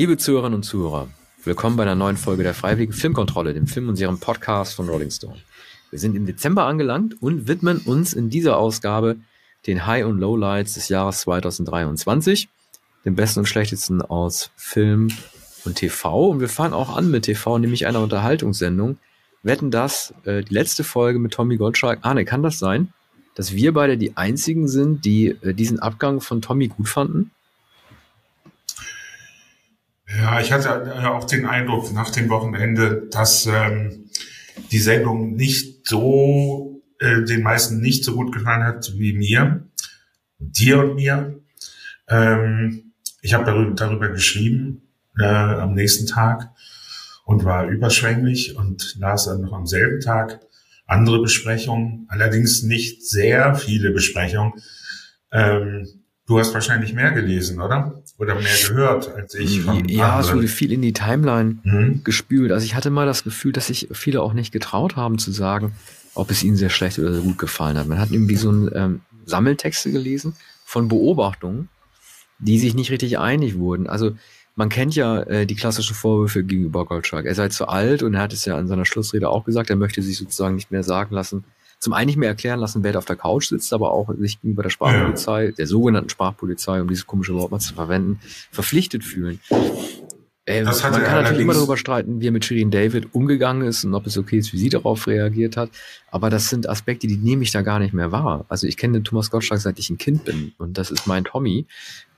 Liebe Zuhörerinnen und Zuhörer, willkommen bei einer neuen Folge der Freiwilligen Filmkontrolle, dem Film- und Serien-Podcast von Rolling Stone. Wir sind im Dezember angelangt und widmen uns in dieser Ausgabe den High- und Lowlights des Jahres 2023, dem besten und schlechtesten aus Film und TV. Und wir fangen auch an mit TV, nämlich einer Unterhaltungssendung. Wetten das, äh, die letzte Folge mit Tommy Gottschalk. Ah, ne, kann das sein, dass wir beide die einzigen sind, die äh, diesen Abgang von Tommy gut fanden? Ja, ich hatte auch den Eindruck nach dem Wochenende, dass ähm, die Sendung nicht so äh, den meisten nicht so gut gefallen hat wie mir, dir und mir. Ähm, ich habe darüber, darüber geschrieben äh, am nächsten Tag und war überschwänglich und las dann noch am selben Tag andere Besprechungen, allerdings nicht sehr viele Besprechungen. Ähm, du hast wahrscheinlich mehr gelesen, oder? Oder mehr gehört als ich. ja, es wurde viel in die Timeline mhm. gespült. Also ich hatte mal das Gefühl, dass sich viele auch nicht getraut haben zu sagen, ob es ihnen sehr schlecht oder sehr gut gefallen hat. Man hat irgendwie so ein ähm, Sammeltexte gelesen von Beobachtungen, die sich nicht richtig einig wurden. Also man kennt ja äh, die klassischen Vorwürfe gegenüber Goldschlag. Er sei zu alt und er hat es ja in seiner Schlussrede auch gesagt, er möchte sich sozusagen nicht mehr sagen lassen, zum einen nicht mehr erklären lassen, wer da auf der Couch sitzt, aber auch sich gegenüber der Sprachpolizei, ja. der sogenannten Sprachpolizei, um dieses komische Wort mal zu verwenden, verpflichtet fühlen. Äh, man kann natürlich immer darüber streiten, wie er mit Shirin David umgegangen ist und ob es okay ist, wie sie darauf reagiert hat. Aber das sind Aspekte, die nehme ich da gar nicht mehr wahr. Also ich kenne den Thomas Gottschalk, seit ich ein Kind bin. Und das ist mein Tommy.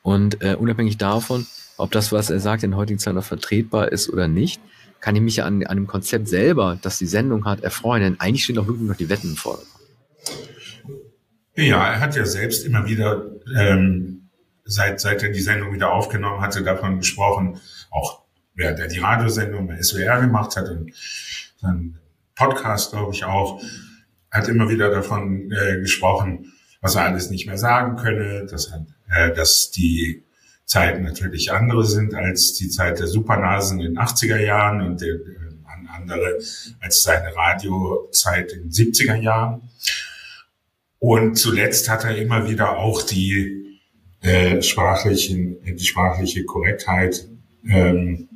Und äh, unabhängig davon, ob das, was er sagt, in heutigen Zeiten noch vertretbar ist oder nicht, kann ich mich an, an dem Konzept selber, das die Sendung hat, erfreuen. Denn eigentlich stehen auch wirklich noch die Wetten im Vordergrund. Ja, er hat ja selbst immer wieder, ähm, seit, seit er die Sendung wieder aufgenommen hatte, davon gesprochen, auch während er die Radiosendung bei SWR gemacht hat und dann Podcast, glaube ich, auch, hat immer wieder davon äh, gesprochen, was er alles nicht mehr sagen könne, dass, äh, dass die Zeiten natürlich andere sind als die Zeit der Supernasen in den 80er Jahren und der, äh, andere als seine Radiozeit in den 70er Jahren. Und zuletzt hat er immer wieder auch die äh, sprachlichen, die sprachliche Korrektheit ähm,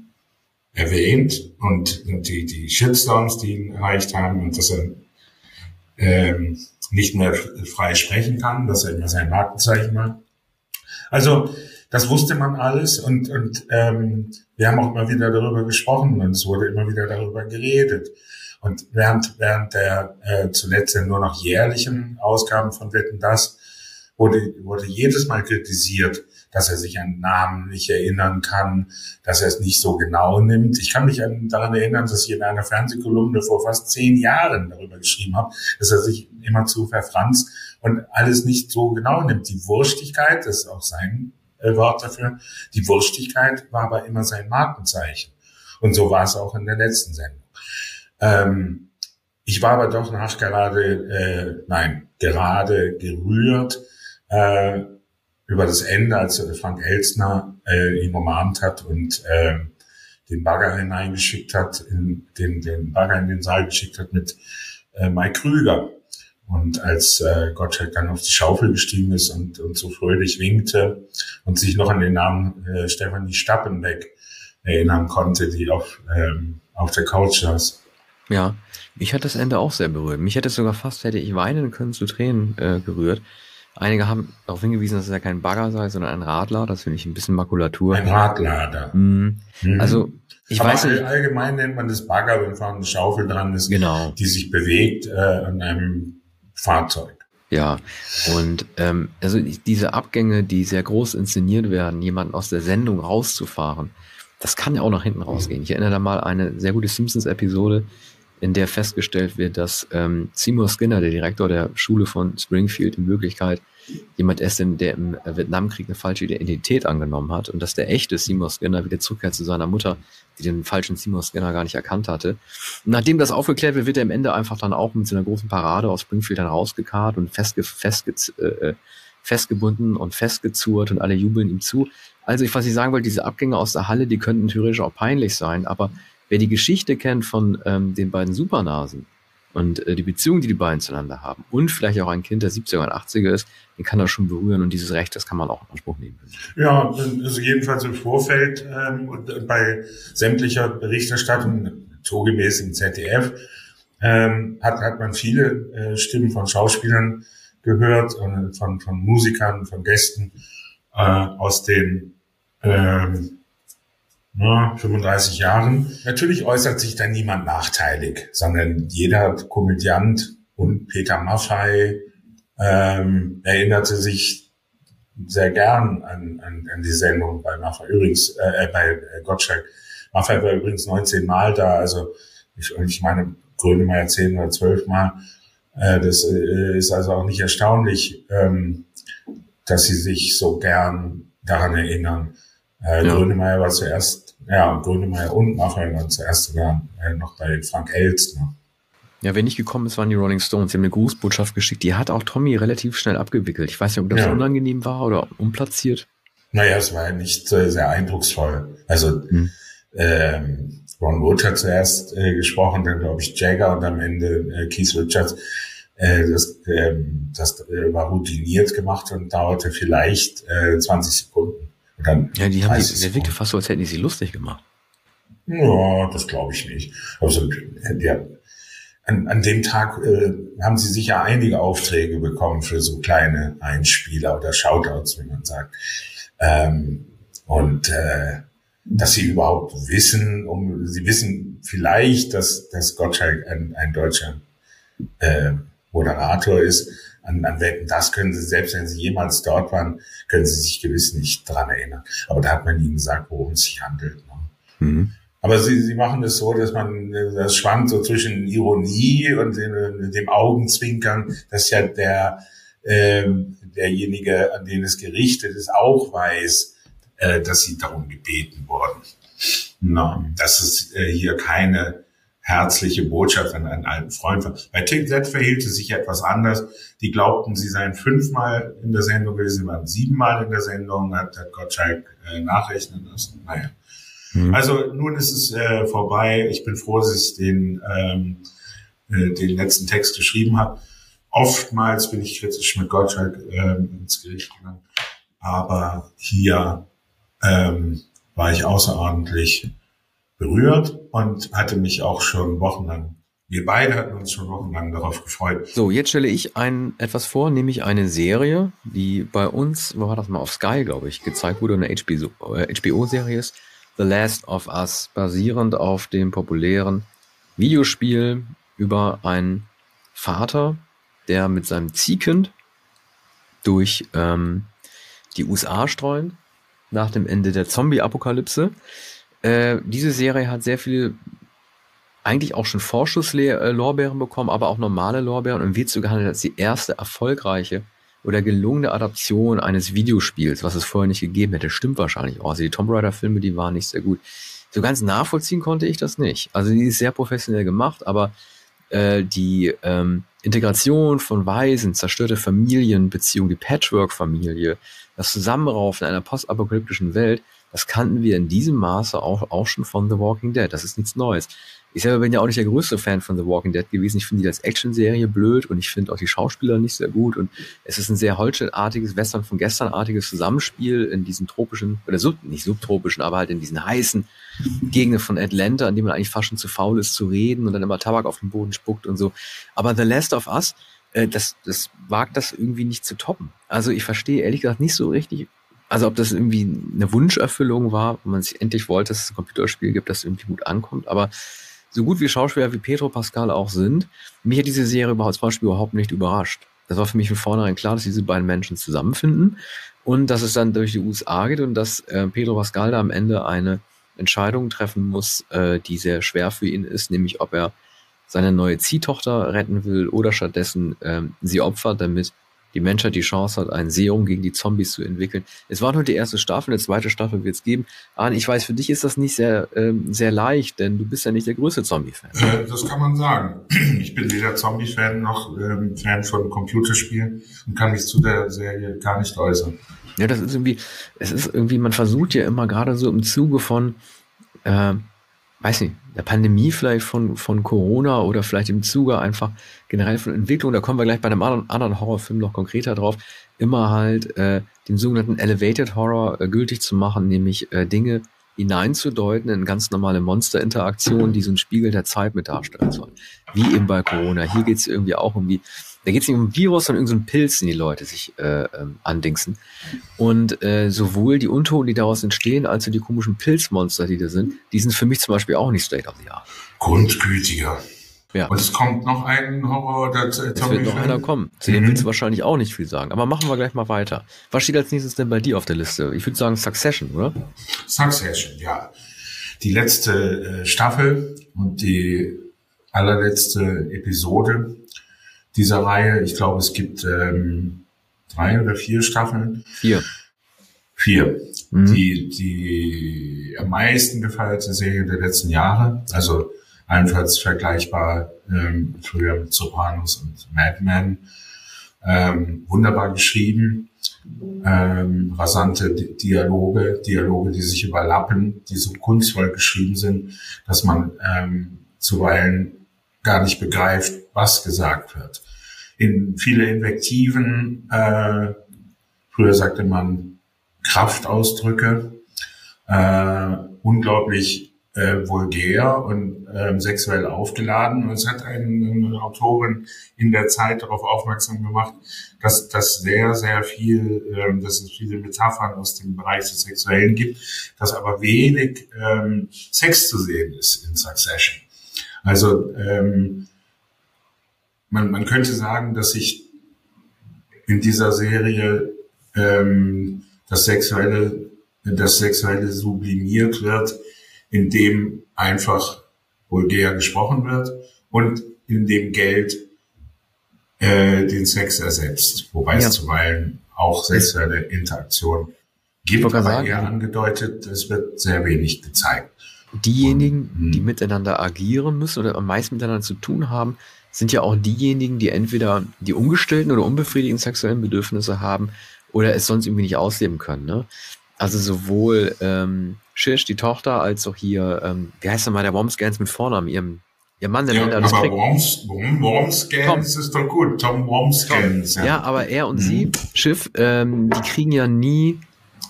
erwähnt und die, die Shitstorms, die ihn erreicht haben und dass er ähm, nicht mehr frei sprechen kann, dass er immer sein Markenzeichen macht. Also das wusste man alles und, und ähm, wir haben auch immer wieder darüber gesprochen und es wurde immer wieder darüber geredet. Und während, während der äh, zuletzt nur noch jährlichen Ausgaben von Wetten das wurde, wurde jedes Mal kritisiert, dass er sich an Namen nicht erinnern kann, dass er es nicht so genau nimmt. Ich kann mich an, daran erinnern, dass ich in einer Fernsehkolumne vor fast zehn Jahren darüber geschrieben habe, dass er sich immer zu verfranst und alles nicht so genau nimmt. Die Wurstigkeit, das ist auch sein äh, Wort dafür, die Wurstigkeit war aber immer sein Markenzeichen. Und so war es auch in der letzten Sendung. Ähm, ich war aber doch nachgerade, äh, nein, gerade gerührt, äh, über das Ende, als Frank Elstner äh, ihn umarmt hat und äh, den Bagger hineingeschickt hat, in den, den Bagger in den Saal geschickt hat mit äh, Mike Krüger. Und als äh, Gottschalk dann auf die Schaufel gestiegen ist und, und so fröhlich winkte und sich noch an den Namen äh, Stefanie Stappenbeck erinnern konnte, die auf, ähm, auf der Couch saß. Ja, mich hat das Ende auch sehr berührt. Mich hätte es sogar fast, hätte ich weinen können, zu Tränen äh, gerührt. Einige haben darauf hingewiesen, dass es ja kein Bagger sei, sondern ein Radler. Das finde ich ein bisschen Makulatur. Ein Radlader. Mhm. Mhm. Also ich Aber weiß nicht. Allgemein nennt man das Bagger, wenn vorne eine Schaufel dran ist, genau. die sich bewegt äh, an einem Fahrzeug. Ja, und ähm, also diese Abgänge, die sehr groß inszeniert werden, jemanden aus der Sendung rauszufahren, das kann ja auch nach hinten rausgehen. Ich erinnere da mal eine sehr gute Simpsons-Episode, in der festgestellt wird, dass ähm, Seymour Skinner, der Direktor der Schule von Springfield, in Wirklichkeit jemand ist, der im Vietnamkrieg eine falsche Identität angenommen hat und dass der echte Seymour Skinner wieder zurückkehrt zu seiner Mutter, die den falschen Seymour Skinner gar nicht erkannt hatte. Und nachdem das aufgeklärt wird, wird er am Ende einfach dann auch mit so einer großen Parade aus Springfield dann rausgekarrt und festge festge äh, festgebunden und festgezurrt und alle jubeln ihm zu. Also ich, was ich sagen wollte, diese Abgänge aus der Halle, die könnten theoretisch auch peinlich sein, aber Wer die Geschichte kennt von ähm, den beiden Supernasen, Und äh, die Beziehung, die die beiden zueinander haben und vielleicht auch ein Kind, der 70er und 80er ist, den kann das schon berühren und dieses Recht, das kann man auch in Anspruch nehmen. Ja, also jedenfalls im Vorfeld ähm, und bei sämtlicher Berichterstattung, naturgemäß im ZDF, ähm, hat, hat man viele äh, Stimmen von Schauspielern gehört, äh, von, von Musikern, von Gästen äh, aus den ähm, 35 Jahren. Natürlich äußert sich da niemand nachteilig, sondern jeder Komödiant und Peter Maffei ähm, erinnerte sich sehr gern an, an, an die Sendung bei Maffei. Übrigens, äh, äh bei Gottschalk. Maffei war übrigens 19 Mal da, also ich, ich meine, Grönemeyer 10 oder 12 Mal. Äh, das äh, ist also auch nicht erstaunlich, ähm, dass sie sich so gern daran erinnern. Äh, ja. Grönemeyer war zuerst ja, Grönemeyer und nachher dann zuerst sogar äh, noch bei Frank Elstner. Ne? Ja, wer nicht gekommen ist, waren die Rolling Stones. Sie haben eine Grußbotschaft geschickt. Die hat auch Tommy relativ schnell abgewickelt. Ich weiß nicht, ob das ja. unangenehm war oder unplatziert. Naja, es war ja nicht äh, sehr eindrucksvoll. Also hm. ähm, Ron Wood hat zuerst äh, gesprochen, dann glaube ich Jagger und am Ende äh, Keith Richards. Äh, das ähm, das äh, war routiniert gemacht und dauerte vielleicht äh, 20 Sekunden. Dann ja, die haben die, der wirkte fast so, als hätten die sie lustig gemacht. Ja, das glaube ich nicht. Also der, an, an dem Tag äh, haben sie sicher einige Aufträge bekommen für so kleine Einspieler oder Shoutouts, wie man sagt. Ähm, und äh, dass sie überhaupt wissen, um sie wissen vielleicht, dass, dass Gottschalk ein, ein deutscher äh, Moderator ist, an, an Wetten, das können Sie, selbst wenn Sie jemals dort waren, können Sie sich gewiss nicht dran erinnern. Aber da hat man Ihnen gesagt, worum es sich handelt. Ne? Mhm. Aber Sie, Sie machen es so, dass man, das schwankt so zwischen Ironie und dem, dem Augenzwinkern, dass ja der, ähm, derjenige, an den es gerichtet ist, auch weiß, äh, dass Sie darum gebeten wurden. Na, dass es äh, hier keine herzliche Botschaft an einen alten Freund. Bei TZ verhielt es sich etwas anders. Die glaubten, sie seien fünfmal in der Sendung gewesen, sie waren siebenmal in der Sendung, hat, hat Gottschalk äh, nachrechnen lassen. Naja. Mhm. Also nun ist es äh, vorbei. Ich bin froh, dass ich den, ähm, äh, den letzten Text geschrieben habe. Oftmals bin ich kritisch mit Gottschalk ähm, ins Gericht gegangen. Aber hier ähm, war ich außerordentlich berührt und hatte mich auch schon wochenlang, wir beide hatten uns schon wochenlang darauf gefreut. So, jetzt stelle ich ein etwas vor, nämlich eine Serie, die bei uns, wo war das mal auf Sky, glaube ich, gezeigt wurde, eine HBO-Serie äh, ist, The Last of Us, basierend auf dem populären Videospiel über einen Vater, der mit seinem Ziehkind durch ähm, die USA streunt, nach dem Ende der Zombie-Apokalypse. Äh, diese Serie hat sehr viele, eigentlich auch schon Vorschusslorbeeren bekommen, aber auch normale Lorbeeren und wird so gehandelt als die erste erfolgreiche oder gelungene Adaption eines Videospiels, was es vorher nicht gegeben hätte. Stimmt wahrscheinlich auch. Also die Tomb Raider Filme, die waren nicht sehr gut. So ganz nachvollziehen konnte ich das nicht. Also die ist sehr professionell gemacht, aber äh, die ähm, Integration von Waisen, zerstörte Familienbeziehungen, die Patchwork-Familie, das Zusammenraufen einer postapokalyptischen Welt, das kannten wir in diesem Maße auch, auch schon von The Walking Dead. Das ist nichts Neues. Ich selber bin ja auch nicht der größte Fan von The Walking Dead gewesen. Ich finde die als Actionserie blöd und ich finde auch die Schauspieler nicht sehr gut. Und es ist ein sehr Holstein-artiges, Western von gestern-artiges Zusammenspiel in diesen tropischen, oder sub, nicht subtropischen, aber halt in diesen heißen Gegenden von Atlanta, an dem man eigentlich fast schon zu faul ist zu reden und dann immer Tabak auf den Boden spuckt und so. Aber The Last of Us, äh, das, das wagt das irgendwie nicht zu toppen. Also ich verstehe ehrlich gesagt nicht so richtig, also ob das irgendwie eine Wunscherfüllung war, wo man sich endlich wollte, dass es ein Computerspiel gibt, das irgendwie gut ankommt, aber so gut wie Schauspieler wie Pedro Pascal auch sind, mich hat diese Serie überhaupt zum Beispiel überhaupt nicht überrascht. Das war für mich von vornherein klar, dass diese beiden Menschen zusammenfinden und dass es dann durch die USA geht und dass äh, Pedro Pascal da am Ende eine Entscheidung treffen muss, äh, die sehr schwer für ihn ist, nämlich ob er seine neue Ziehtochter retten will oder stattdessen äh, sie opfert, damit die Menschheit die Chance hat, ein Serum gegen die Zombies zu entwickeln. Es war nur die erste Staffel, eine zweite Staffel wird es geben. Arne, ich weiß, für dich ist das nicht sehr, ähm, sehr leicht, denn du bist ja nicht der größte Zombie-Fan. Das kann man sagen. Ich bin weder Zombie-Fan noch ähm, Fan von Computerspielen und kann mich zu der Serie gar nicht äußern. Ja, das ist irgendwie, es ist irgendwie, man versucht ja immer gerade so im Zuge von, äh, weiß nicht, der Pandemie vielleicht von, von Corona oder vielleicht im Zuge einfach generell von Entwicklung, da kommen wir gleich bei einem anderen, anderen Horrorfilm noch konkreter drauf, immer halt äh, den sogenannten Elevated Horror äh, gültig zu machen, nämlich äh, Dinge hineinzudeuten in ganz normale Monsterinteraktionen, die so ein Spiegel der Zeit mit darstellen sollen. Wie eben bei Corona. Hier geht es irgendwie auch um die da geht es nicht um Virus, sondern irgendeinen so Pilz, den die Leute sich äh, ähm, andingsen. Und äh, sowohl die Untoten, die daraus entstehen, als auch die komischen Pilzmonster, die da sind, die sind für mich zum Beispiel auch nicht straight of the art. Grundgütiger. Ja. Und es kommt noch ein Horror, das äh, Es wird noch einer kommen. Zu dem mhm. willst du wahrscheinlich auch nicht viel sagen. Aber machen wir gleich mal weiter. Was steht als nächstes denn bei dir auf der Liste? Ich würde sagen Succession, oder? Succession, ja. Die letzte äh, Staffel und die allerletzte Episode dieser Reihe. Ich glaube, es gibt ähm, drei oder vier Staffeln. Vier. Vier. Mhm. Die, die am meisten gefeierte Serie der letzten Jahre. Also allenfalls vergleichbar ähm, früher mit Sopranos und Mad Men. Ähm, wunderbar geschrieben. Ähm, rasante Dialoge, Dialoge, die sich überlappen, die so kunstvoll geschrieben sind, dass man ähm, zuweilen gar nicht begreift, was gesagt wird in viele Invektiven, äh, früher sagte man Kraftausdrücke, äh, unglaublich äh, vulgär und äh, sexuell aufgeladen. Und es hat eine, Autorin in der Zeit darauf aufmerksam gemacht, dass das sehr, sehr viel, äh, dass es viele Metaphern aus dem Bereich des Sexuellen gibt, dass aber wenig ähm, Sex zu sehen ist in Succession. Also ähm, man, man könnte sagen, dass sich in dieser Serie ähm, das Sexuelle, das Sexuelle sublimiert wird, indem einfach vulgär gesprochen wird und indem Geld äh, den Sex ersetzt, wobei ja. es zuweilen auch sexuelle Interaktion gibt, aber sagen, eher angedeutet, es wird sehr wenig gezeigt. Diejenigen, und, die hm. miteinander agieren müssen oder am meisten miteinander zu tun haben, sind ja auch diejenigen, die entweder die ungestillten oder unbefriedigten sexuellen Bedürfnisse haben oder es sonst irgendwie nicht ausleben können. Ne? Also sowohl ähm, Shish, die Tochter, als auch hier, ähm, wie heißt nochmal der Wormscans mit Vornamen, ihrem Ihr Mann, der ja, alles aber Worms, Wormscans ist doch gut. Tom Wormscans. Ja. ja, aber er und mhm. sie, Schiff, ähm, die kriegen ja nie,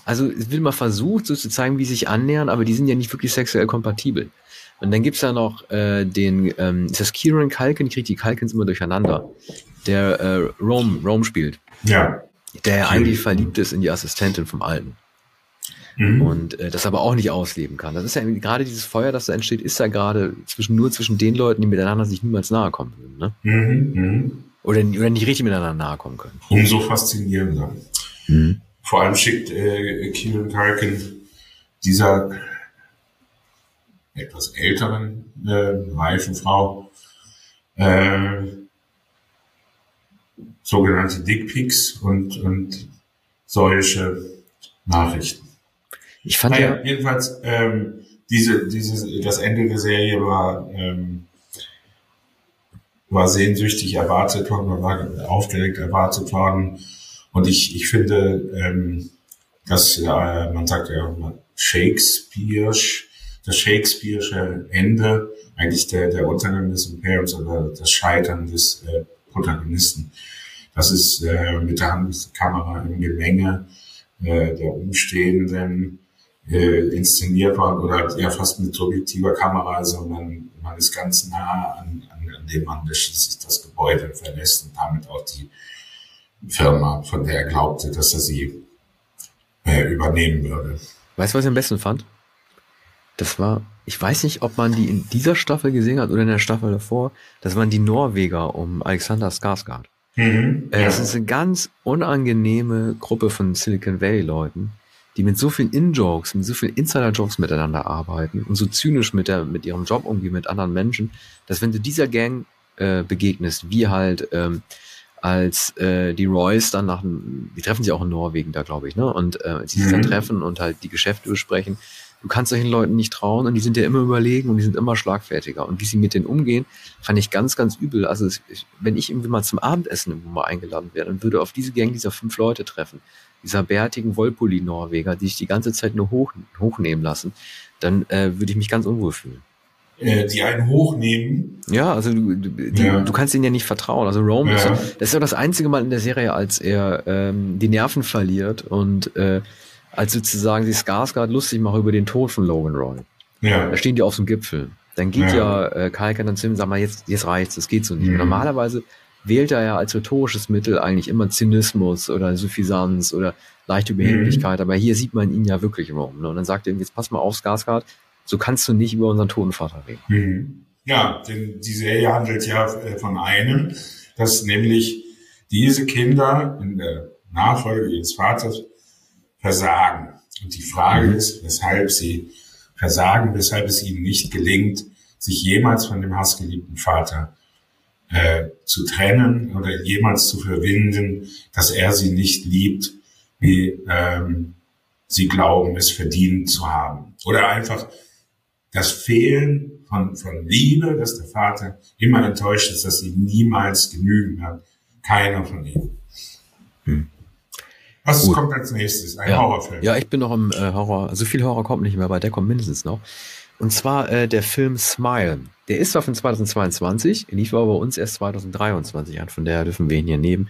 also es wird mal versucht, so zu zeigen, wie sie sich annähern, aber die sind ja nicht wirklich sexuell kompatibel. Und dann gibt's da noch äh, den, ähm, ist das Kieran Kalkin? Ich kriege die Kalkins immer durcheinander. Der äh, Rome, Rome spielt. Ja. Der ja eigentlich verliebt ist in die Assistentin vom Alten. Mhm. Und äh, das aber auch nicht ausleben kann. Das ist ja gerade dieses Feuer, das da entsteht, ist ja gerade zwischen nur zwischen den Leuten, die miteinander sich niemals nahe kommen würden. Ne? Mhm. Mhm. Oder, oder nicht richtig miteinander nahe kommen können. Umso faszinierender. Mhm. Vor allem schickt äh, Kieran Kalkin dieser etwas älteren äh, reifen Frau äh, sogenannte Dickpics und, und solche Nachrichten. Ich fand naja, ja jedenfalls ähm, diese, diese, das Ende der Serie war ähm, war sehnsüchtig erwartet worden, war aufgeregt erwartet worden. Und ich, ich finde, ähm, dass äh, man sagt ja Shakespeare das Shakespeare'sche Ende, eigentlich der, der Untergang des Imperiums oder das Scheitern des äh, Protagonisten. Das ist äh, mit der Handkamera im Gemenge äh, der Umstehenden äh, inszeniert worden oder ja fast mit subjektiver Kamera. Also man, man ist ganz nah an, an, an dem Mann, der schließlich das Gebäude verlässt und damit auch die Firma, von der er glaubte, dass er sie äh, übernehmen würde. Weißt du, was ich am besten fand? Das war, ich weiß nicht, ob man die in dieser Staffel gesehen hat oder in der Staffel davor. Das waren die Norweger um Alexander Skarsgård. Mhm, äh, das ist eine ganz unangenehme Gruppe von Silicon Valley Leuten, die mit so vielen In-Jokes, mit so vielen Insider-Jokes miteinander arbeiten und so zynisch mit, der, mit ihrem Job umgehen mit anderen Menschen, dass wenn du dieser Gang äh, begegnest, wie halt ähm, als äh, die Royce dann nach, die treffen sich auch in Norwegen da, glaube ich, ne? Und äh, sie sich mhm. dann treffen und halt die Geschäfte besprechen, du kannst solchen Leuten nicht trauen und die sind ja immer überlegen und die sind immer schlagfertiger. Und wie sie mit denen umgehen, fand ich ganz, ganz übel. Also es, wenn ich irgendwie mal zum Abendessen irgendwo mal eingeladen wäre und würde auf diese Gang dieser fünf Leute treffen, dieser bärtigen Wolpoli-Norweger, die sich die ganze Zeit nur hoch, hochnehmen lassen, dann äh, würde ich mich ganz unwohl fühlen. äh, die einen hochnehmen. Ja, also du, die, ja. du kannst ihnen ja nicht vertrauen. Also Rome ja. ist, das ist ja das einzige Mal in der Serie, als er ähm, die Nerven verliert und äh, als sozusagen die Skarsgård lustig machen über den Tod von Logan Roy. Ja. Da stehen die auf dem Gipfel. Dann geht ja, ja äh, Kalkan dann zu ihm und sagt mal, jetzt, jetzt reicht's, das geht so nicht. Mhm. Normalerweise wählt er ja als rhetorisches Mittel eigentlich immer Zynismus oder Suffisanz oder leichte Überheblichkeit, mhm. aber hier sieht man ihn ja wirklich rum. Ne? Und dann sagt er ihm, jetzt pass mal auf, Skarsgård, so kannst du nicht über unseren toten Vater reden. Mhm. Ja, denn die Serie handelt ja äh, von einem, dass nämlich diese Kinder in der Nachfolge ihres Vaters versagen. Und die Frage mhm. ist, weshalb sie versagen, weshalb es ihnen nicht gelingt, sich jemals von dem hassgeliebten Vater äh, zu trennen oder jemals zu verwinden, dass er sie nicht liebt, wie ähm, sie glauben, es verdient zu haben. Oder einfach das Fehlen von, von Liebe, dass der Vater immer enttäuscht ist, dass sie niemals genügen hat. Keiner von ihnen. Hm. Was Gut. kommt als nächstes? Ein ja. Horrorfilm. Ja, ich bin noch im äh, Horror. So viel Horror kommt nicht mehr, aber der kommt mindestens noch. Und zwar äh, der Film Smile. Der ist zwar von 2022, lief aber bei uns erst 2023 an, von daher dürfen wir ihn hier nehmen.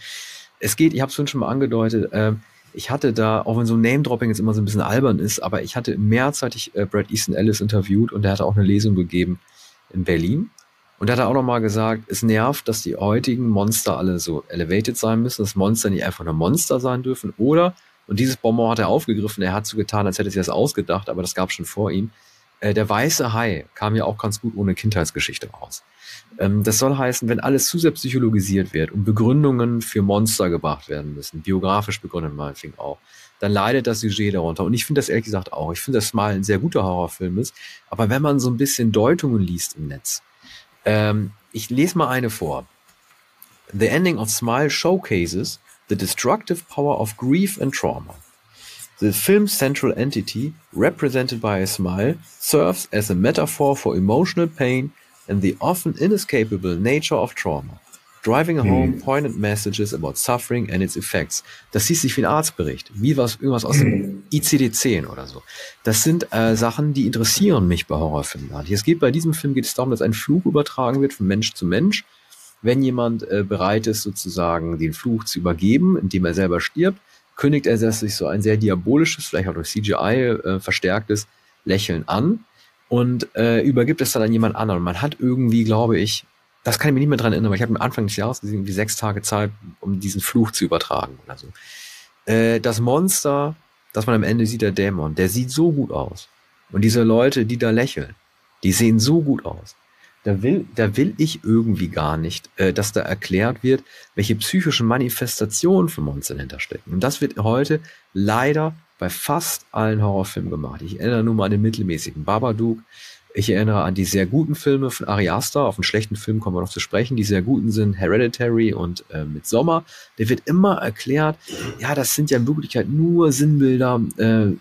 Es geht, ich habe es schon mal angedeutet, äh, ich hatte da, auch wenn so Name-Dropping jetzt immer so ein bisschen albern ist, aber ich hatte im März hatte ich äh, Brad Easton Ellis interviewt und der hatte auch eine Lesung gegeben in Berlin. Und da hat er auch nochmal gesagt, es nervt, dass die heutigen Monster alle so elevated sein müssen, dass Monster nicht einfach nur Monster sein dürfen. Oder, und dieses Bonbon hat er aufgegriffen, er hat so getan, als hätte sich das ausgedacht, aber das gab schon vor ihm. Äh, der weiße Hai kam ja auch ganz gut ohne Kindheitsgeschichte raus. Ähm, das soll heißen, wenn alles zu sehr psychologisiert wird und Begründungen für Monster gebracht werden müssen, biografisch begründet meinetwegen auch, dann leidet das Sujet darunter. Und ich finde das ehrlich gesagt auch. Ich finde, dass Smile ein sehr guter Horrorfilm ist. Aber wenn man so ein bisschen Deutungen liest im Netz, ähm, ich lese mal eine vor. The ending of Smile showcases the destructive power of grief and trauma. The film's central entity, represented by a smile, serves as a metaphor for emotional pain and the often inescapable nature of trauma, driving home hm. poignant messages about suffering and its effects. Das hieß sich wie ein Arztbericht, wie was irgendwas aus dem hm. ICD-10 oder so. Das sind äh, Sachen, die interessieren mich bei Horrorfilmen. Es geht bei diesem Film geht es darum, dass ein Fluch übertragen wird von Mensch zu Mensch. Wenn jemand äh, bereit ist, sozusagen den Fluch zu übergeben, indem er selber stirbt, kündigt er sich so ein sehr diabolisches, vielleicht auch durch CGI äh, verstärktes Lächeln an und äh, übergibt es dann an jemand anderen. Man hat irgendwie, glaube ich, das kann ich mir nicht mehr dran erinnern, aber ich habe am Anfang des Jahres gesehen, wie sechs Tage Zeit, um diesen Fluch zu übertragen oder so. Äh, das Monster, das man am Ende sieht, der Dämon, der sieht so gut aus. Und diese Leute, die da lächeln, die sehen so gut aus. Da will, da will ich irgendwie gar nicht, äh, dass da erklärt wird, welche psychischen Manifestationen von Monstern hinterstecken. Und das wird heute leider bei fast allen Horrorfilmen gemacht. Ich erinnere nur mal an den mittelmäßigen Babadook. Ich erinnere an die sehr guten Filme von Ari Aster. Auf einen schlechten Film kommen wir noch zu sprechen. Die sehr guten sind Hereditary und äh, Midsommar. Der wird immer erklärt, ja, das sind ja in Wirklichkeit nur Sinnbilder, äh, äh,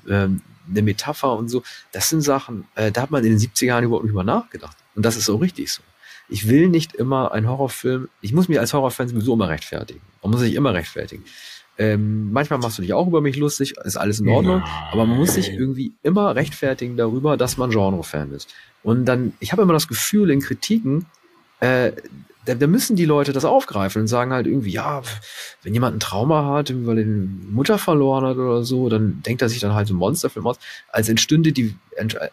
eine Metapher und so. Das sind Sachen, äh, da hat man in den 70er Jahren überhaupt nicht über nachgedacht. Und das ist auch richtig so. Ich will nicht immer einen Horrorfilm, ich muss mich als Horrorfan sowieso immer rechtfertigen. Man muss sich immer rechtfertigen. Ähm, manchmal machst du dich auch über mich lustig, ist alles in Ordnung, Nein. aber man muss sich irgendwie immer rechtfertigen darüber, dass man Genre-Fan ist. Und dann, ich habe immer das Gefühl in Kritiken, äh, da, da müssen die Leute das aufgreifen und sagen halt irgendwie, ja, wenn jemand ein Trauma hat, weil er eine Mutter verloren hat oder so, dann denkt er sich dann halt so ein Monsterfilm aus. Also entstünde die,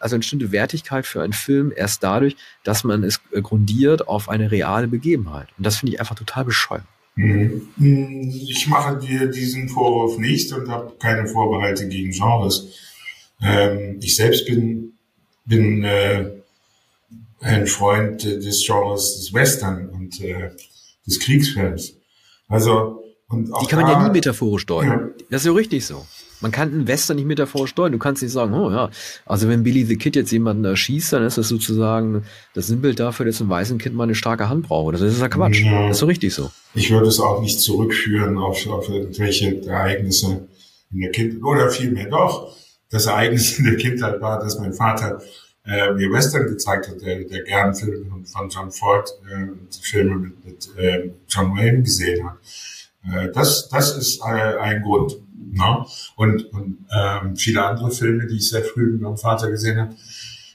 also entstünde Wertigkeit für einen Film erst dadurch, dass man es grundiert auf eine reale Begebenheit. Und das finde ich einfach total bescheuert. Mhm. Ich mache dir diesen Vorwurf nicht und habe keine Vorbehalte gegen Genres. Ähm, ich selbst bin, bin äh, ein Freund des Genres des Western und äh, des Kriegsfilms. Also und auch Die kann man ja nie metaphorisch deuten. Ja. Das ist ja richtig so. Man kann einen Western nicht metaphorisch deuten. Du kannst nicht sagen, oh ja, also wenn Billy the Kid jetzt jemanden erschießt, dann ist das sozusagen das Sinnbild dafür, dass ein weißen Kind mal eine starke Hand braucht. Das ist ja Quatsch. Ja. Das ist so richtig so. Ich würde es auch nicht zurückführen auf, auf irgendwelche Ereignisse in der Kindheit. Oder vielmehr doch. Das Ereignis in der Kindheit war, dass mein Vater äh, mir Western gezeigt hat, der, der gern Filme von John Ford, äh, Filme mit, mit äh, John Wayne gesehen hat. Äh, das, das ist äh, ein Grund. Ne? Und, und ähm, viele andere Filme, die ich sehr früh mit meinem Vater gesehen habe,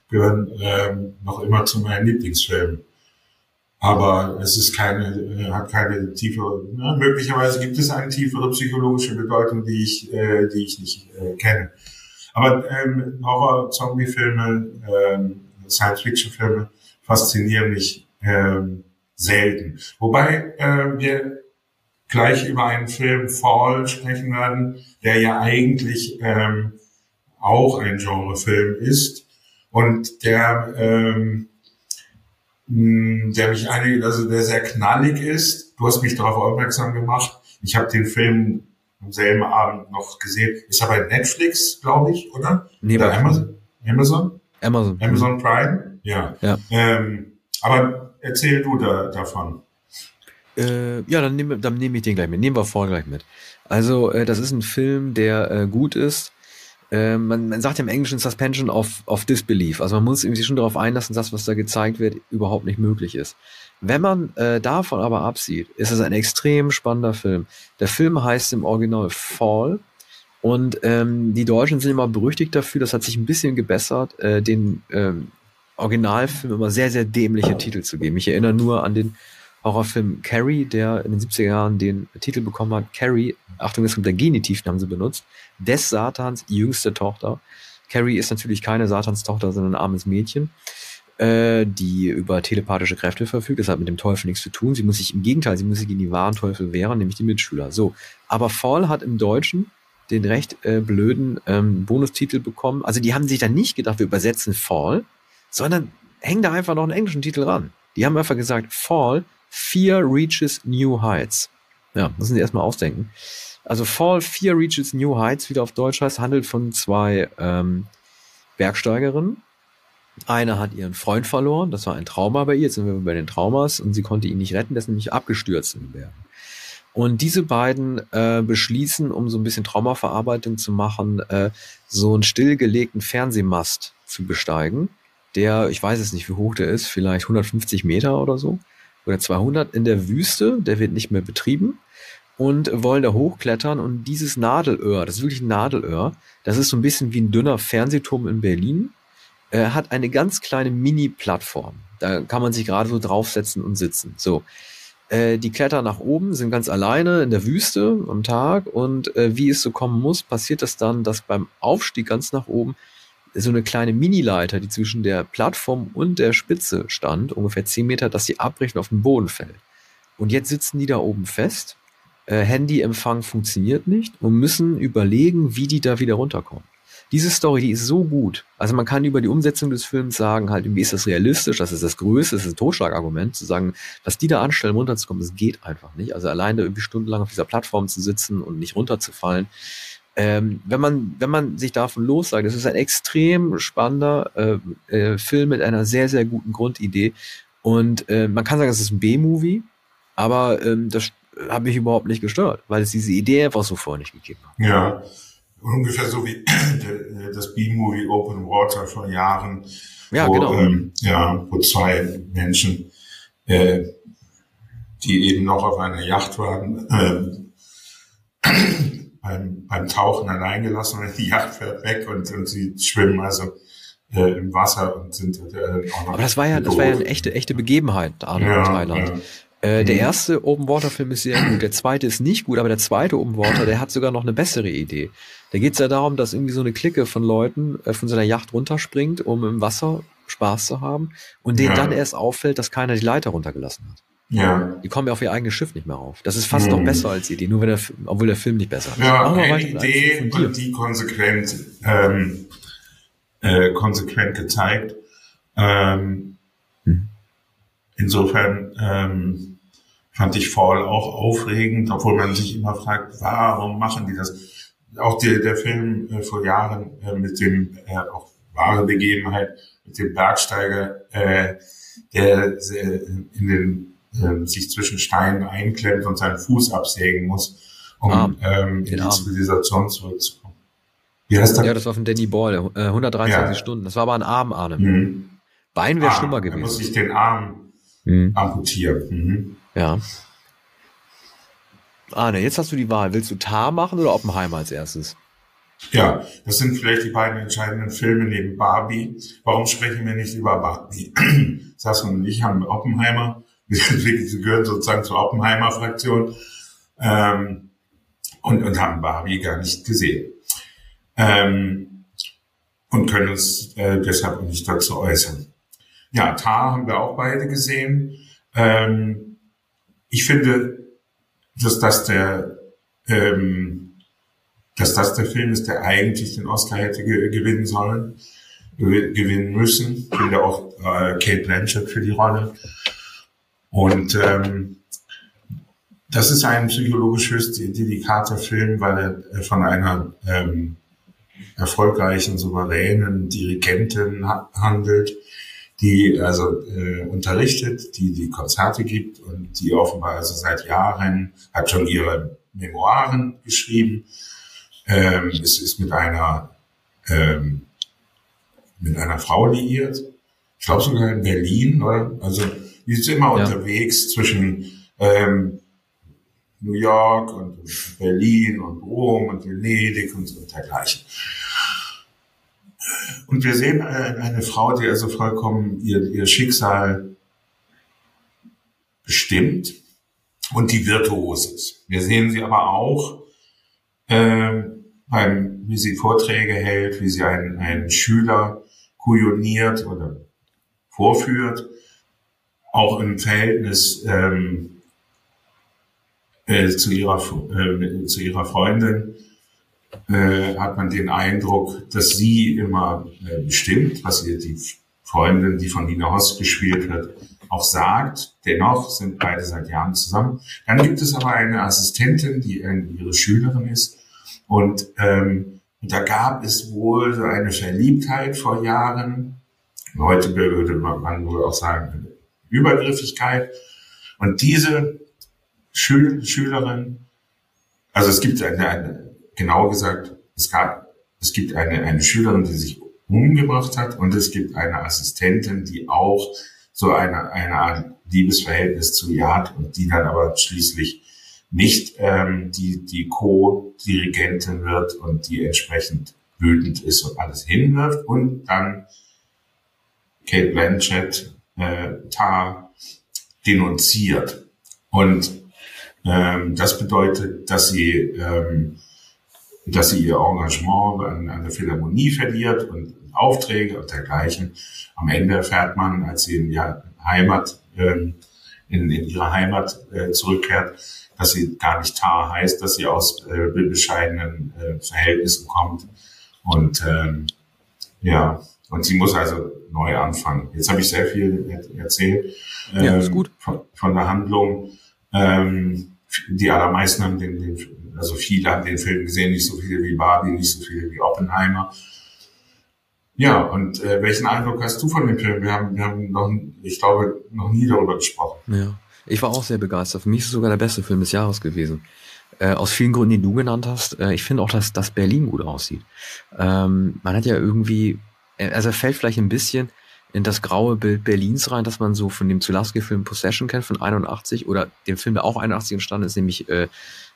gehören ähm, noch immer zu meinen Lieblingsfilmen. Aber es ist keine, äh, hat keine tiefere, na, möglicherweise gibt es eine tiefere psychologische Bedeutung, die ich, äh, die ich nicht äh, kenne. Aber ähm, Horror-Zombie-Filme, ähm, Science-Fiction-Filme faszinieren mich ähm, selten. Wobei äh, wir gleich über einen Film Fall sprechen werden, der ja eigentlich ähm, auch ein Genrefilm ist und der ähm, der mich einige, also der sehr knallig ist. Du hast mich darauf aufmerksam gemacht. Ich habe den Film am selben Abend noch gesehen. Ist aber Netflix, glaube ich, oder? Nee, oder Amazon? Amazon? Amazon. Amazon Prime? Ja. ja. Ähm, aber erzähl du da, davon. Äh, ja, dann nehme dann nehm ich den gleich mit. Nehmen wir vorne gleich mit. Also, äh, das ist ein Film, der äh, gut ist. Äh, man, man sagt im Englischen Suspension of, of Disbelief. Also man muss sich schon darauf einlassen, dass das, was da gezeigt wird, überhaupt nicht möglich ist. Wenn man äh, davon aber absieht, ist es ein extrem spannender Film. Der Film heißt im Original Fall und ähm, die Deutschen sind immer berüchtigt dafür, das hat sich ein bisschen gebessert, äh, den ähm, Originalfilm immer sehr, sehr dämliche Titel zu geben. Ich erinnere nur an den Horrorfilm Carrie, der in den 70er Jahren den Titel bekommen hat. Carrie, Achtung, jetzt kommt der Genitiv, den haben sie benutzt, des Satans jüngste Tochter. Carrie ist natürlich keine Satans Tochter, sondern ein armes Mädchen, äh, die über telepathische Kräfte verfügt. Das hat mit dem Teufel nichts zu tun. Sie muss sich im Gegenteil, sie muss sich gegen die wahren Teufel wehren, nämlich die Mitschüler. So, aber Fall hat im Deutschen den recht äh, blöden ähm, Bonustitel bekommen. Also die haben sich dann nicht gedacht, wir übersetzen Fall, sondern hängen da einfach noch einen englischen Titel ran. Die haben einfach gesagt, Fall Fear Reaches New Heights. Ja, müssen Sie erstmal ausdenken. Also Fall Fear Reaches New Heights, wieder auf Deutsch heißt, handelt von zwei ähm, Bergsteigerinnen. Eine hat ihren Freund verloren, das war ein Trauma bei ihr, jetzt sind wir bei den Traumas und sie konnte ihn nicht retten, der ist nämlich abgestürzt in den Bergen. Und diese beiden äh, beschließen, um so ein bisschen Traumaverarbeitung zu machen, äh, so einen stillgelegten Fernsehmast zu besteigen, der, ich weiß es nicht, wie hoch der ist, vielleicht 150 Meter oder so oder 200 in der Wüste, der wird nicht mehr betrieben und wollen da hochklettern und dieses Nadelöhr, das ist wirklich ein Nadelöhr, das ist so ein bisschen wie ein dünner Fernsehturm in Berlin, äh, hat eine ganz kleine Mini-Plattform. Da kann man sich gerade so draufsetzen und sitzen. So. Äh, die klettern nach oben, sind ganz alleine in der Wüste am Tag und äh, wie es so kommen muss, passiert das dann, dass beim Aufstieg ganz nach oben so eine kleine Mini-Leiter, die zwischen der Plattform und der Spitze stand, ungefähr 10 Meter, dass sie abbricht und auf den Boden fällt. Und jetzt sitzen die da oben fest, äh, Handyempfang funktioniert nicht und müssen überlegen, wie die da wieder runterkommen. Diese Story, die ist so gut. Also man kann über die Umsetzung des Films sagen, halt, wie ist das realistisch? Das ist das Größte, das ist ein Totschlagargument, zu sagen, was die da anstellen, runterzukommen, das geht einfach nicht. Also alleine irgendwie stundenlang auf dieser Plattform zu sitzen und nicht runterzufallen, ähm, wenn man wenn man sich davon lossagt, es ist ein extrem spannender äh, äh, Film mit einer sehr sehr guten Grundidee und äh, man kann sagen, es ist ein B-Movie, aber ähm, das habe mich überhaupt nicht gestört, weil es diese Idee einfach so vorher nicht gegeben hat. Ja, ungefähr so wie das B-Movie Open Water vor Jahren, ja, wo, genau. ähm, ja, wo zwei Menschen, äh, die eben noch auf einer Yacht waren, äh, beim, beim Tauchen allein gelassen und die Yacht fährt weg und, und sie schwimmen also äh, im Wasser und sind äh, auch noch Aber das war ja, das war ja eine echte, echte Begebenheit, Arno ja, in Thailand. Ja. Äh, der mhm. erste Open Water Film ist sehr gut, der zweite ist nicht gut, aber der zweite Open Water, der hat sogar noch eine bessere Idee. Da geht es ja darum, dass irgendwie so eine Clique von Leuten äh, von so einer Yacht runterspringt, um im Wasser Spaß zu haben und denen ja. dann erst auffällt, dass keiner die Leiter runtergelassen hat. Ja. Die kommen ja auf ihr eigenes Schiff nicht mehr auf. Das ist fast mhm. noch besser als die Idee, nur wenn der, obwohl der Film nicht besser ist. Ja, eine Idee und die konsequent, ähm, äh, konsequent gezeigt. Ähm, hm. Insofern ähm, fand ich Fall auch aufregend, obwohl man sich immer fragt, warum machen die das? Auch der, der Film äh, vor Jahren äh, mit dem äh, auch wahre Begebenheit mit dem Bergsteiger, äh, der äh, in den äh, sich zwischen Steinen einklemmt und seinen Fuß absägen muss, um Arm. ähm, in die Arm. Zivilisation zurückzukommen. Wie heißt das? Ja, das war von Danny Ball, äh, 123 ja. Stunden. Das war aber ein Arm, Arne. Mhm. Bein wäre schlimmer gewesen. Da muss ich den Arm mhm. amputieren. Mhm. Ja. Arne, jetzt hast du die Wahl. Willst du Tar machen oder Oppenheimer als erstes? Ja, das sind vielleicht die beiden entscheidenden Filme neben Barbie. Warum sprechen wir nicht über Barbie? Sascha und ich haben Oppenheimer. Wir gehören sozusagen zur Oppenheimer-Fraktion ähm, und, und haben Barbie gar nicht gesehen. Ähm, und können uns äh, deshalb nicht dazu äußern. Ja, Tar haben wir auch beide gesehen. Ähm, ich finde, dass das der ähm, dass das der Film ist, der eigentlich den Oscar hätte ge gewinnen sollen, gewinnen müssen. Ich finde auch äh, Kate Blanchett für die Rolle. Und ähm, das ist ein psychologisch höchst delikater Film, weil er von einer ähm, erfolgreichen, souveränen Dirigentin ha handelt, die also äh, unterrichtet, die die Konzerte gibt und die offenbar also seit Jahren hat schon ihre Memoiren geschrieben ähm, es ist mit einer, ähm, mit einer Frau liiert. Ich glaube sogar in Berlin, oder? Also, die ist immer ja. unterwegs zwischen ähm, New York und Berlin und Rom und Venedig und, und dergleichen. Und wir sehen eine Frau, die also vollkommen ihr, ihr Schicksal bestimmt und die virtuos ist. Wir sehen sie aber auch ähm, beim, wie sie Vorträge hält, wie sie einen, einen Schüler kujoniert oder vorführt, auch im Verhältnis ähm, äh, zu, ihrer, äh, zu ihrer Freundin äh, hat man den Eindruck, dass sie immer äh, bestimmt, was ihr die Freundin, die von Nina Hoss gespielt wird, auch sagt. Dennoch sind beide seit Jahren zusammen. Dann gibt es aber eine Assistentin, die ihre Schülerin ist, und ähm, da gab es wohl so eine Verliebtheit vor Jahren. Heute würde man wohl auch sagen, Übergriffigkeit. Und diese Schül Schülerin, also es gibt eine, eine, genau gesagt, es gab, es gibt eine, eine Schülerin, die sich umgebracht hat und es gibt eine Assistentin, die auch so eine, eine Art Liebesverhältnis zu ihr hat und die dann aber schließlich nicht ähm, die, die Co-Dirigentin wird und die entsprechend wütend ist und alles hinwirft und dann Kate Blanchett äh, Tar denunziert. Und ähm, das bedeutet, dass sie, ähm, dass sie ihr Engagement an, an der Philharmonie verliert und Aufträge und dergleichen. Am Ende erfährt man, als sie in die Heimat, ähm, in, in ihre Heimat äh, zurückkehrt, dass sie gar nicht Tar heißt, dass sie aus äh, bescheidenen äh, Verhältnissen kommt. Und ähm, ja, und sie muss also neu anfangen. Jetzt habe ich sehr viel erzählt ähm, ja, ist gut. Von, von der Handlung. Ähm, die allermeisten haben den, den, also viele haben den Film gesehen, nicht so viele wie Barbie, nicht so viele wie Oppenheimer. Ja, und äh, welchen Eindruck hast du von dem Film? Wir haben, wir haben noch, ich glaube, noch nie darüber gesprochen. Ja. Ich war auch sehr begeistert. Für mich ist es sogar der beste Film des Jahres gewesen. Äh, aus vielen Gründen, die du genannt hast. Äh, ich finde auch, dass, dass Berlin gut aussieht. Ähm, man hat ja irgendwie, äh, also er fällt vielleicht ein bisschen in das graue Bild Berlins rein, das man so von dem Zulaski-Film Possession kennt, von 81, oder dem Film, der auch 81 entstanden ist, nämlich äh,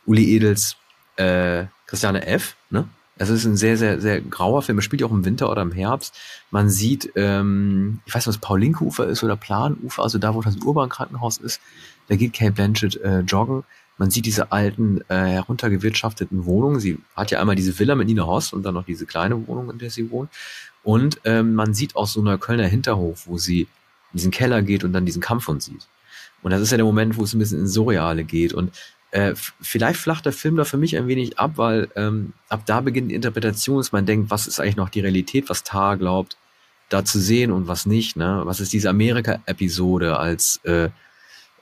Uli Edels äh, Christiane F., ne? Es ist ein sehr, sehr, sehr grauer Film. Er spielt ja auch im Winter oder im Herbst. Man sieht, ähm, ich weiß nicht, was Paulinke-Ufer ist oder Planufer, also da, wo das Urban-Krankenhaus ist. Da geht Kate Blanchett äh, joggen. Man sieht diese alten, äh, heruntergewirtschafteten Wohnungen. Sie hat ja einmal diese Villa mit Nina Hoss und dann noch diese kleine Wohnung, in der sie wohnt. Und ähm, man sieht auch so einer Kölner Hinterhof, wo sie in diesen Keller geht und dann diesen Kampfhund sieht. Und das ist ja der Moment, wo es ein bisschen ins Surreale geht. Und äh, vielleicht flacht der Film da für mich ein wenig ab, weil ähm, ab da beginnt die Interpretation, dass man denkt, was ist eigentlich noch die Realität, was Tar glaubt, da zu sehen und was nicht. Ne? Was ist diese Amerika-Episode, als äh,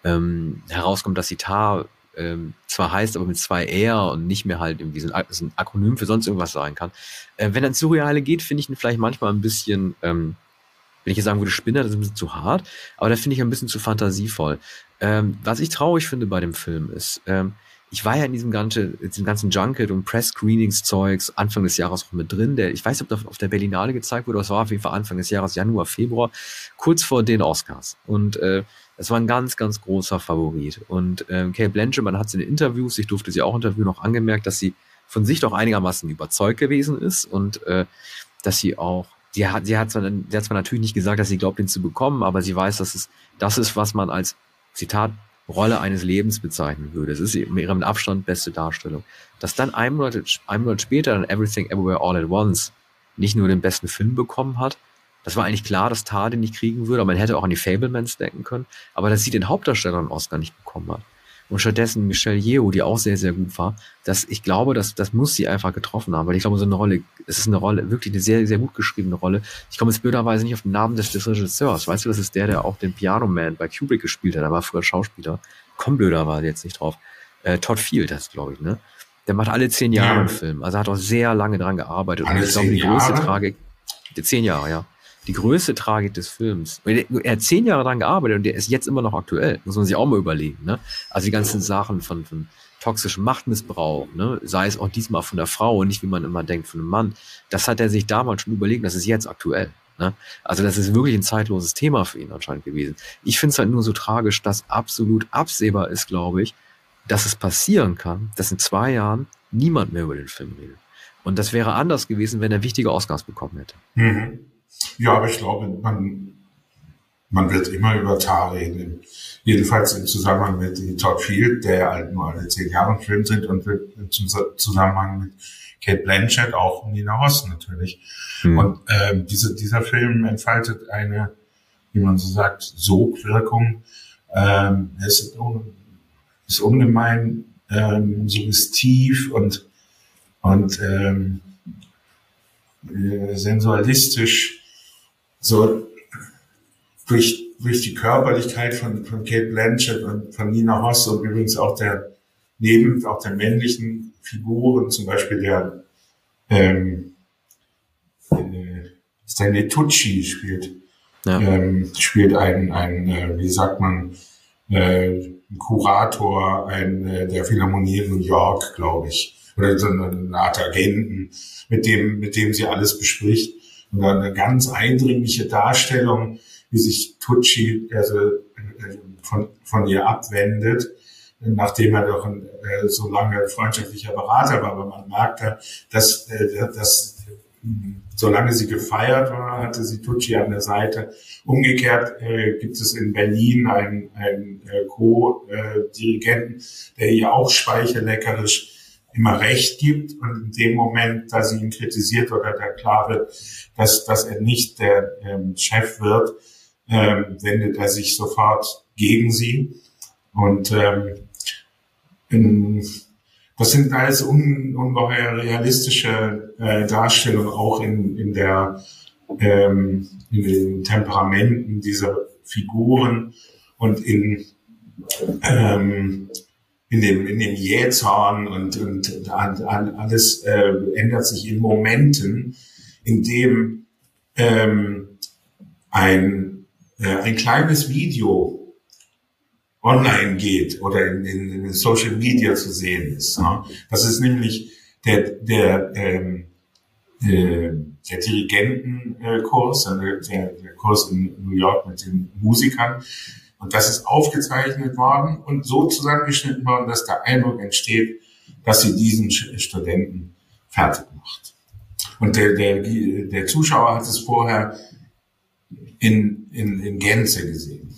ähm, herauskommt, dass die Tar ähm, zwar heißt, aber mit zwei R und nicht mehr halt irgendwie so ein, so ein Akronym für sonst irgendwas sein kann. Äh, wenn er ins Surreale geht, finde ich ihn vielleicht manchmal ein bisschen, ähm, wenn ich jetzt sagen würde, Spinner, das ist ein bisschen zu hart, aber da finde ich ein bisschen zu fantasievoll. Ähm, was ich traurig finde bei dem Film ist, ähm, ich war ja in diesem, ganze, diesem ganzen Junket und Press-Screenings-Zeugs Anfang des Jahres auch mit drin. Der, ich weiß nicht, ob das auf der Berlinale gezeigt wurde, aber es war auf jeden Fall Anfang des Jahres, Januar, Februar, kurz vor den Oscars. Und äh, es war ein ganz, ganz großer Favorit. Und ähm, Kate Blanchett, man hat sie in den Interviews, ich durfte sie auch interviewen, noch angemerkt, dass sie von sich doch einigermaßen überzeugt gewesen ist und äh, dass sie auch, sie hat, sie hat zwar, sie hat zwar natürlich nicht gesagt, dass sie glaubt, ihn zu bekommen, aber sie weiß, dass es das ist, was man als Zitat Rolle eines Lebens bezeichnen würde. Es ist mit ihrem Abstand beste Darstellung. Dass dann ein Monat, ein Monat später dann Everything Everywhere All at Once nicht nur den besten Film bekommen hat, das war eigentlich klar, dass Tar den nicht kriegen würde, aber man hätte auch an die Fablemans denken können, aber dass sie den Hauptdarsteller einen Oscar nicht bekommen hat und stattdessen Michelle Yeoh, die auch sehr, sehr gut war. Das, ich glaube, das, das muss sie einfach getroffen haben, weil ich glaube, so eine Rolle, es ist eine Rolle, wirklich eine sehr, sehr gut geschriebene Rolle. Ich komme jetzt blöderweise nicht auf den Namen des, des Regisseurs. Weißt du, das ist der, der auch den Piano Man bei Kubrick gespielt hat. Der war früher Schauspieler. Komm blöderweise jetzt nicht drauf. Äh, Todd Field, das glaube ich, ne? Der macht alle zehn Jahre ja. einen Film. Also hat auch sehr lange dran gearbeitet. Alle und ich glaube, die größte Tragik, zehn Jahre, ja die größte Tragik des Films. Er hat zehn Jahre daran gearbeitet und der ist jetzt immer noch aktuell. Muss man sich auch mal überlegen. Ne? Also die ganzen Sachen von, von toxischem Machtmissbrauch, ne? sei es auch diesmal von der Frau und nicht, wie man immer denkt, von einem Mann. Das hat er sich damals schon überlegt, das ist jetzt aktuell. Ne? Also das ist wirklich ein zeitloses Thema für ihn anscheinend gewesen. Ich finde es halt nur so tragisch, dass absolut absehbar ist, glaube ich, dass es passieren kann, dass in zwei Jahren niemand mehr über den Film redet. Und das wäre anders gewesen, wenn er wichtige Oscars bekommen hätte. Mhm. Ja, aber ich glaube, man, man wird immer über Tar reden. Jedenfalls im Zusammenhang mit Todd Field, der halt nur alle zehn Jahre im Film sind und im Zusammenhang mit Kate Blanchett auch Nina Hoss natürlich. Mhm. Und ähm, diese, dieser Film entfaltet eine, wie man so sagt, Sogwirkung. Ähm, es ist, ist ungemein ähm, suggestiv und, und ähm, äh, sensualistisch so durch, durch die Körperlichkeit von, von Kate Blanchett und von Nina Hoss und übrigens auch der, neben auch der männlichen Figuren, zum Beispiel der ähm, äh, Stanley Tucci spielt, ja. ähm, spielt ein, ein äh, wie sagt man, äh, Kurator ein, äh, der Philharmonie in New York, glaube ich, oder so eine Art Agenten, mit dem, mit dem sie alles bespricht eine ganz eindringliche Darstellung, wie sich Tucci also, von, von ihr abwendet, nachdem er doch ein, äh, so lange freundschaftlicher Berater war. Aber man merkte, dass, äh, dass solange sie gefeiert war, hatte sie Tucci an der Seite. Umgekehrt äh, gibt es in Berlin einen, einen Co-Dirigenten, der ihr auch speichelleckerisch immer recht gibt und in dem Moment, da sie ihn kritisiert oder da klar wird, dass, dass er nicht der ähm, Chef wird, ähm, wendet er sich sofort gegen sie. Und ähm, das sind alles un, ungeheuer realistische äh, Darstellungen, auch in, in, der, ähm, in den Temperamenten dieser Figuren und in ähm, in dem, in dem Jähzorn und, und alles äh, ändert sich in Momenten, in dem ähm, ein, äh, ein kleines Video online geht oder in, in, in Social Media zu sehen ist. Ne? Das ist nämlich der, der, ähm, äh, der Dirigentenkurs, äh, der, der Kurs in New York mit den Musikern, und das ist aufgezeichnet worden und so zusammengeschnitten worden, dass der Eindruck entsteht, dass sie diesen Studenten fertig macht. Und der, der, der Zuschauer hat es vorher in, in, in Gänze gesehen.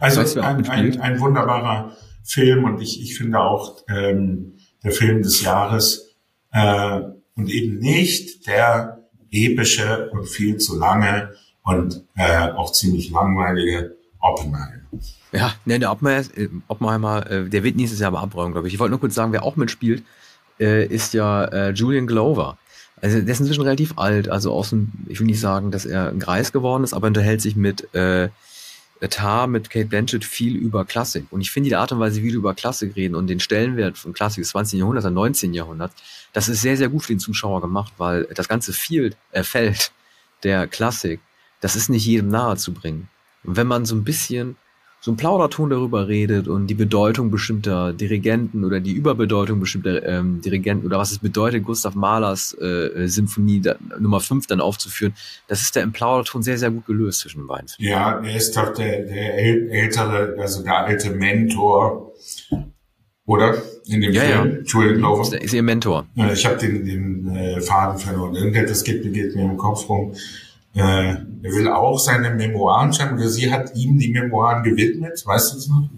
Also weißt du, ein, ein, ein wunderbarer Film und ich, ich finde auch ähm, der Film des Jahres äh, und eben nicht der epische und viel zu lange und äh, auch ziemlich langweilige Oppenheimer. Ja, ne, der Oppenheimer, äh, Oppenheimer äh, der wird nächstes Jahr aber abräumen, glaube ich. Ich wollte nur kurz sagen, wer auch mitspielt, äh, ist ja Julian Glover. Also der ist inzwischen relativ alt, also aus dem, ich will nicht sagen, dass er ein Greis geworden ist, aber unterhält sich mit äh, Tar, mit Kate Blanchett viel über Klassik. Und ich finde die Art und Weise, wie du über Klassik reden und den Stellenwert von Klassik des 20. Jahrhunderts an 19. Jahrhunderts, das ist sehr, sehr gut für den Zuschauer gemacht, weil das ganze Field, äh, Feld der Klassik, das ist nicht jedem nahe zu bringen. Wenn man so ein bisschen so ein Plauderton darüber redet und die Bedeutung bestimmter Dirigenten oder die Überbedeutung bestimmter ähm, Dirigenten oder was es bedeutet, Gustav Mahlers äh, Symphonie da, Nummer 5 dann aufzuführen, das ist da im Plauderton sehr, sehr gut gelöst zwischen den beiden. Ja, er ist doch der, der ältere, also der alte Mentor Oder? In dem ja, Film? Ja. Julian Glover. Ist, ist ihr Mentor. Ja, ich habe den, den äh, Faden verloren. Irgendetwas geht, geht mir im Kopf rum. Äh, er will auch seine Memoiren schreiben oder sie hat ihm die Memoiren gewidmet. Weißt du es noch?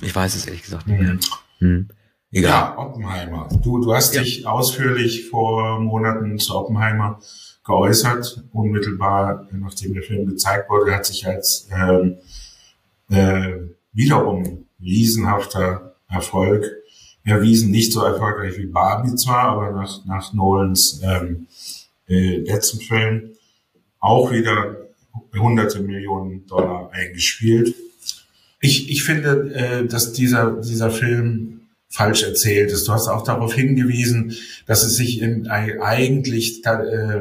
Ich weiß es ehrlich gesagt nicht mehr. Hm. Egal. Ja, Oppenheimer. Du, du hast ja. dich ausführlich vor Monaten zu Oppenheimer geäußert, unmittelbar nachdem der Film gezeigt wurde, hat sich als ähm, äh, wiederum riesenhafter Erfolg erwiesen. Nicht so erfolgreich wie Barbie zwar, aber nach, nach Nolans ähm, äh, letzten Film auch wieder hunderte Millionen Dollar eingespielt. Ich, ich finde, äh, dass dieser, dieser Film falsch erzählt ist. Du hast auch darauf hingewiesen, dass es sich in, eigentlich, äh,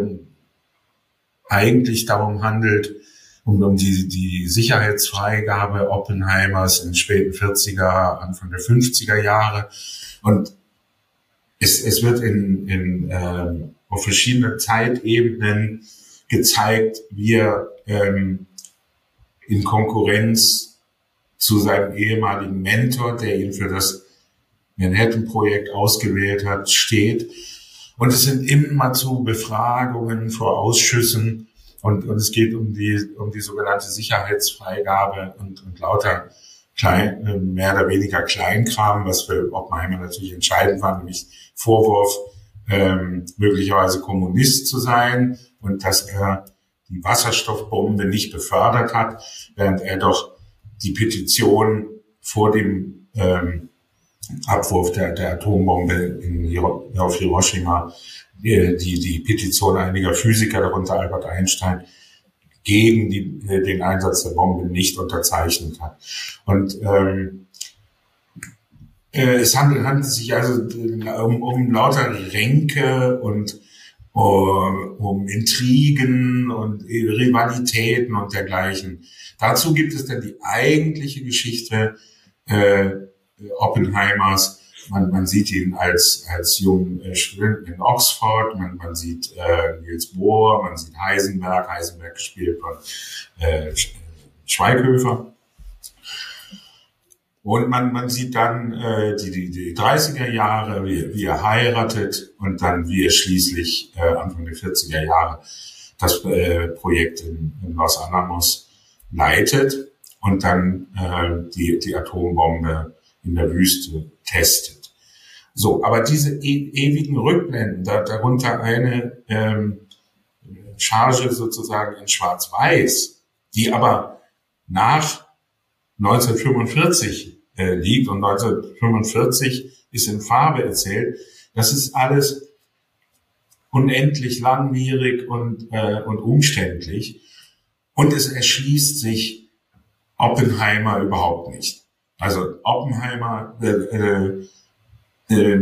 eigentlich darum handelt, um, um die, die Sicherheitsfreigabe Oppenheimers in späten 40er, Anfang der 50er Jahre. Und es, es wird in, in, äh, auf verschiedenen Zeitebenen gezeigt, wie er ähm, in Konkurrenz zu seinem ehemaligen Mentor, der ihn für das Manhattan-Projekt ausgewählt hat, steht. Und es sind immer zu Befragungen vor Ausschüssen und, und es geht um die, um die sogenannte Sicherheitsfreigabe und, und lauter klein, äh, mehr oder weniger Kleinkram, was für Oppenheimer natürlich entscheidend war, nämlich Vorwurf, ähm, möglicherweise Kommunist zu sein und dass er die Wasserstoffbombe nicht befördert hat, während er doch die Petition vor dem ähm, Abwurf der, der Atombombe in, auf Hiroshima, die, die, die Petition einiger Physiker, darunter Albert Einstein, gegen die, den Einsatz der Bombe nicht unterzeichnet hat. Und ähm, äh, es handelt, handelt sich also um, um lauter Ränke und um, Intrigen und Rivalitäten und dergleichen. Dazu gibt es dann die eigentliche Geschichte äh, Oppenheimers. Man, man sieht ihn als, als jungen äh, in Oxford, man, man sieht äh, Niels Bohr, man sieht Heisenberg, Heisenberg gespielt von äh, Schweighöfer. Und man, man sieht dann äh, die, die, die 30er Jahre, wie, wie er heiratet und dann wie er schließlich äh, Anfang der 40er Jahre das äh, Projekt in, in Los Alamos leitet und dann äh, die, die Atombombe in der Wüste testet. So, aber diese e ewigen Rückblenden, da, darunter eine ähm, Charge sozusagen in Schwarz-Weiß, die aber nach 1945 äh, liegt und 1945 ist in Farbe erzählt, das ist alles unendlich langwierig und, äh, und umständlich. Und es erschließt sich Oppenheimer überhaupt nicht. Also Oppenheimer äh, äh, äh,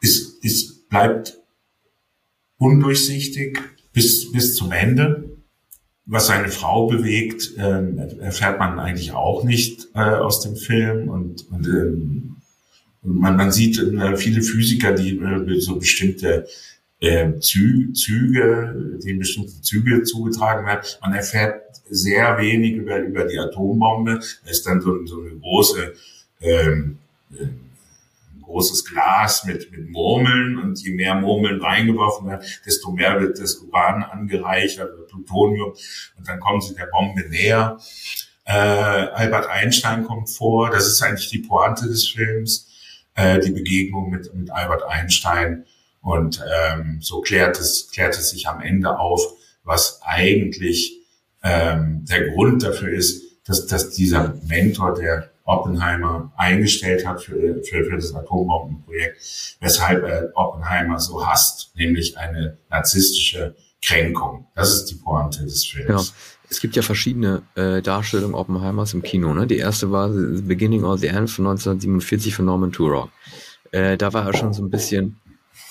ist, ist, bleibt undurchsichtig bis, bis zum Ende. Was seine Frau bewegt, äh, erfährt man eigentlich auch nicht äh, aus dem Film. Und, und ähm, man, man sieht äh, viele Physiker, die äh, so bestimmte äh, Zü Züge, denen bestimmte Züge zugetragen werden. Man erfährt sehr wenig über, über die Atombombe. Da ist dann so, so eine große, ähm, äh, großes Glas mit, mit Murmeln und je mehr Murmeln reingeworfen werden, desto mehr wird das Uran angereichert, Plutonium und dann kommen sie der Bombe näher. Äh, Albert Einstein kommt vor, das ist eigentlich die Pointe des Films, äh, die Begegnung mit, mit Albert Einstein und ähm, so klärt es, klärt es sich am Ende auf, was eigentlich ähm, der Grund dafür ist, dass, dass dieser Mentor, der Oppenheimer eingestellt hat für, für, für das Atombombenprojekt, weshalb er Oppenheimer so hasst, nämlich eine narzisstische Kränkung. Das ist die Pointe des Films. Genau. Es gibt ja verschiedene äh, Darstellungen Oppenheimers im Kino. Ne? Die erste war The Beginning of the End von 1947 von Norman Turok. Äh, da war er schon so ein bisschen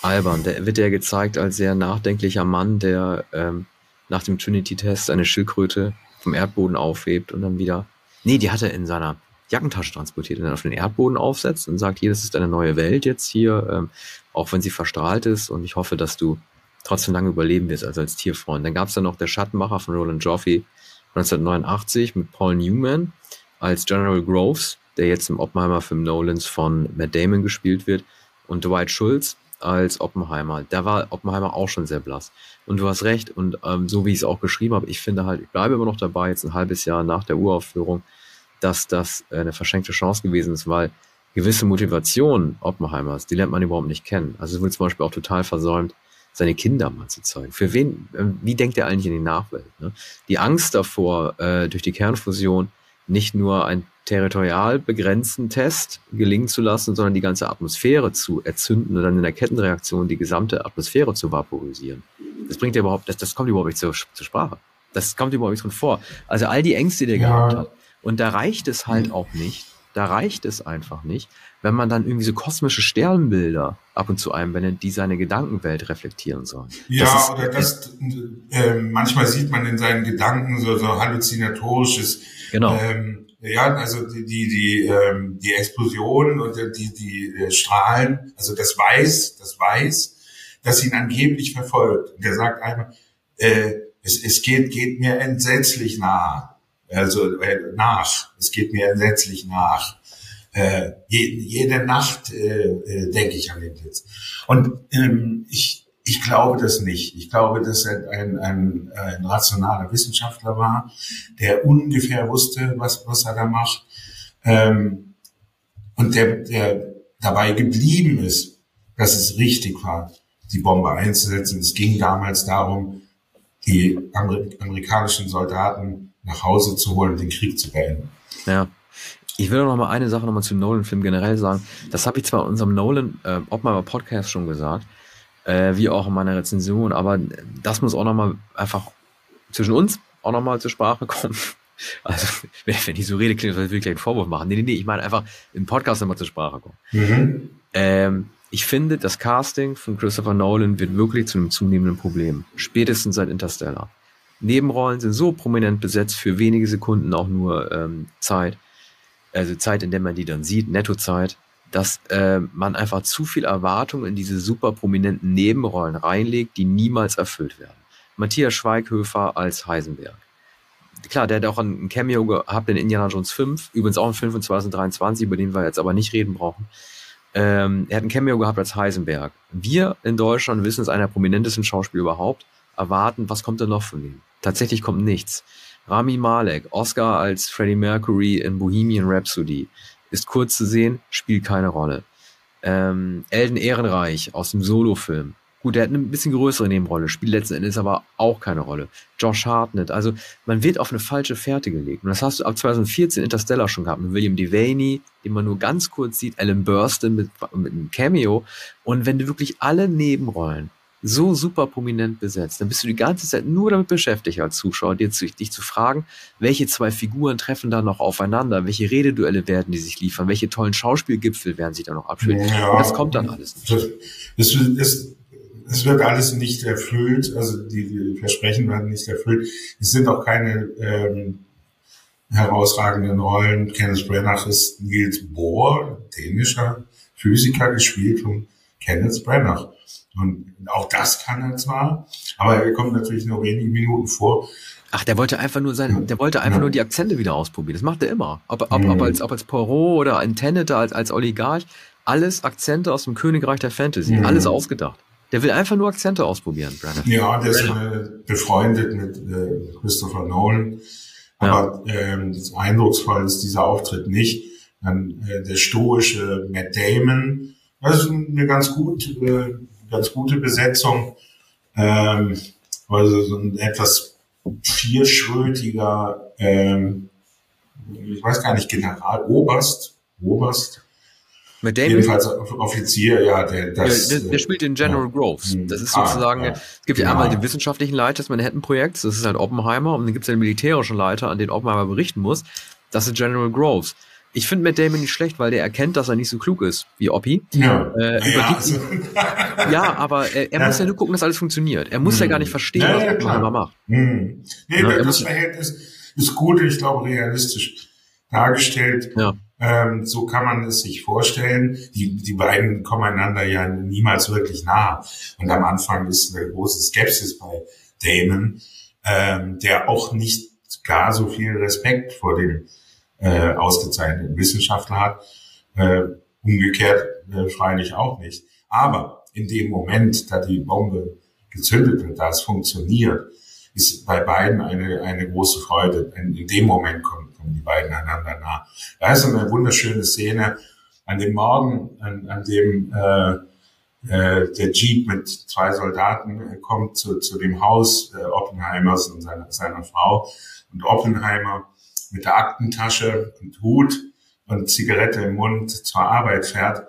albern. Da wird er gezeigt als sehr nachdenklicher Mann, der ähm, nach dem Trinity-Test eine Schildkröte vom Erdboden aufhebt und dann wieder. Nee, die hat er in seiner Jackentasche transportiert und dann auf den Erdboden aufsetzt und sagt, hier, das ist eine neue Welt jetzt hier, ähm, auch wenn sie verstrahlt ist und ich hoffe, dass du trotzdem lange überleben wirst, also als Tierfreund. Dann gab es dann noch der Schattenmacher von Roland Joffey 1989 mit Paul Newman als General Groves der jetzt im Oppenheimer-Film Nolans von Matt Damon gespielt wird, und Dwight Schultz als Oppenheimer. Da war Oppenheimer auch schon sehr blass. Und du hast recht, und ähm, so wie ich es auch geschrieben habe, ich finde halt, ich bleibe immer noch dabei, jetzt ein halbes Jahr nach der Uraufführung, dass das eine verschenkte Chance gewesen ist, weil gewisse Motivation Oppenheimers, die lernt man überhaupt nicht kennen. Also es wurde zum Beispiel auch total versäumt, seine Kinder mal zu zeigen. Für wen, äh, wie denkt er eigentlich in die Nachwelt? Ne? Die Angst davor, äh, durch die Kernfusion nicht nur einen territorial begrenzten Test gelingen zu lassen, sondern die ganze Atmosphäre zu erzünden und dann in der Kettenreaktion die gesamte Atmosphäre zu vaporisieren. Das bringt ja überhaupt, das, das kommt überhaupt nicht zur, zur Sprache. Das kommt überhaupt nicht von vor. Also all die Ängste, die er ja. gehabt hat. Und da reicht es halt auch nicht, da reicht es einfach nicht, wenn man dann irgendwie so kosmische Sternbilder ab und zu einblendet, die seine Gedankenwelt reflektieren sollen. Ja, das oder das, äh, manchmal sieht man in seinen Gedanken so, so halluzinatorisches. Genau. Ähm, ja, also die, die, die, ähm, die Explosion und die, die äh, Strahlen, also das Weiß, das Weiß, das ihn angeblich verfolgt. Und der sagt einmal, äh, es, es geht, geht mir entsetzlich nah also äh, nach. Es geht mir entsetzlich nach. Äh, je, jede Nacht äh, äh, denke ich an den Blitz. Und ähm, ich, ich glaube das nicht. Ich glaube, dass er ein, ein, ein rationaler Wissenschaftler war, der ungefähr wusste, was, was er da macht. Ähm, und der, der dabei geblieben ist, dass es richtig war, die Bombe einzusetzen. Es ging damals darum, die amerikanischen Soldaten nach Hause zu holen und den Krieg zu beenden. Ja. Ich will noch mal eine Sache noch mal zu Nolan-Film generell sagen. Das habe ich zwar in unserem Nolan äh, Oppenheimer Podcast schon gesagt, äh, wie auch in meiner Rezension, aber das muss auch noch mal einfach zwischen uns auch noch mal zur Sprache kommen. Also, wenn, wenn ich so rede, klingt das, als würde ich gleich einen Vorwurf machen. Nee, nee, nee, ich meine einfach im Podcast nochmal zur Sprache kommen. Mhm. Ähm, ich finde, das Casting von Christopher Nolan wird wirklich zu einem zunehmenden Problem. Spätestens seit Interstellar. Nebenrollen sind so prominent besetzt für wenige Sekunden auch nur ähm, Zeit, also Zeit, in der man die dann sieht, Nettozeit, dass äh, man einfach zu viel Erwartung in diese super prominenten Nebenrollen reinlegt, die niemals erfüllt werden. Matthias Schweighöfer als Heisenberg. Klar, der hat auch ein Cameo gehabt in Indiana Jones 5, übrigens auch ein Film von 2023, über den wir jetzt aber nicht reden brauchen. Ähm, er hat ein Cameo gehabt als Heisenberg. Wir in Deutschland wissen es einer der prominentesten Schauspieler überhaupt, erwarten, was kommt denn noch von ihm? Tatsächlich kommt nichts. Rami Malek, Oscar als Freddie Mercury in Bohemian Rhapsody, ist kurz zu sehen, spielt keine Rolle. Ähm, Elden Ehrenreich aus dem Solo-Film. Gut, der hat eine bisschen größere Nebenrolle, spielt letzten Endes aber auch keine Rolle. Josh Hartnett, also man wird auf eine falsche Fährte gelegt. Und das hast du ab 2014 Interstellar schon gehabt mit William Devaney, den man nur ganz kurz sieht, Alan Burstyn mit, mit einem Cameo. Und wenn du wirklich alle Nebenrollen so super prominent besetzt, dann bist du die ganze Zeit nur damit beschäftigt als Zuschauer, dir zu, dich zu fragen, welche zwei Figuren treffen da noch aufeinander, welche Rededuelle werden die sich liefern, welche tollen Schauspielgipfel werden sich da noch abspielen. Ja, Und das kommt dann alles nicht. Es, es, es wird alles nicht erfüllt, also die, die Versprechen werden nicht erfüllt. Es sind auch keine ähm, herausragenden Rollen. Kenneth Branagh ist Niels Bohr, dänischer Physiker, gespielt von Kenneth Branagh. Und auch das kann er zwar, aber er kommt natürlich nur wenige Minuten vor. Ach, der wollte einfach nur sein, der wollte einfach ja. nur die Akzente wieder ausprobieren. Das macht er immer. Ob, ob, mhm. ob, als, ob als Poirot oder ein Tenet als, als Oligarch. Alles Akzente aus dem Königreich der Fantasy. Mhm. Alles ausgedacht. Der will einfach nur Akzente ausprobieren, Brandon. Ja, der ist äh, befreundet mit äh, Christopher Nolan. Aber ja. ähm, eindrucksvoll ist dieser Auftritt nicht. Dann äh, der stoische Matt Damon. Das ist eine ganz gut äh, ganz gute Besetzung. Ähm, also so ein etwas vierschrötiger, ähm, ich weiß gar nicht, General, Oberst, Oberst. Mit Damon? Jedenfalls Offizier, ja, der, das, der, der, der spielt den General ja. Groves. Hm. Das ist sozusagen, ah, ja. es gibt ja, ja einmal den wissenschaftlichen Leiter des Manhattan-Projekts, das ist halt Oppenheimer, und dann gibt es den militärischen Leiter, an den Oppenheimer berichten muss. Das ist General Groves. Ich finde Matt Damon nicht schlecht, weil der erkennt, dass er nicht so klug ist wie Oppi. Ja, äh, ja, also. ja, aber er, er ja. muss ja nur gucken, dass alles funktioniert. Er muss hm. ja gar nicht verstehen, ja, was klar. immer macht. Hm. Nee, ja, das Verhältnis ist gut, ich glaube, realistisch dargestellt. Ja. Ähm, so kann man es sich vorstellen. Die, die beiden kommen einander ja niemals wirklich nah. Und am Anfang ist eine große Skepsis bei Damon, ähm, der auch nicht gar so viel Respekt vor dem äh, ausgezeichneten Wissenschaftler hat. Äh, umgekehrt äh, freilich auch nicht. Aber in dem Moment, da die Bombe gezündet wird, da es funktioniert, ist bei beiden eine, eine große Freude. In, in dem Moment kommen, kommen die beiden einander nah. Da ist eine wunderschöne Szene an dem Morgen, an, an dem äh, äh, der Jeep mit zwei Soldaten äh, kommt zu, zu dem Haus äh, Oppenheimers und seiner, seiner Frau. Und Oppenheimer mit der Aktentasche und Hut und Zigarette im Mund zur Arbeit fährt.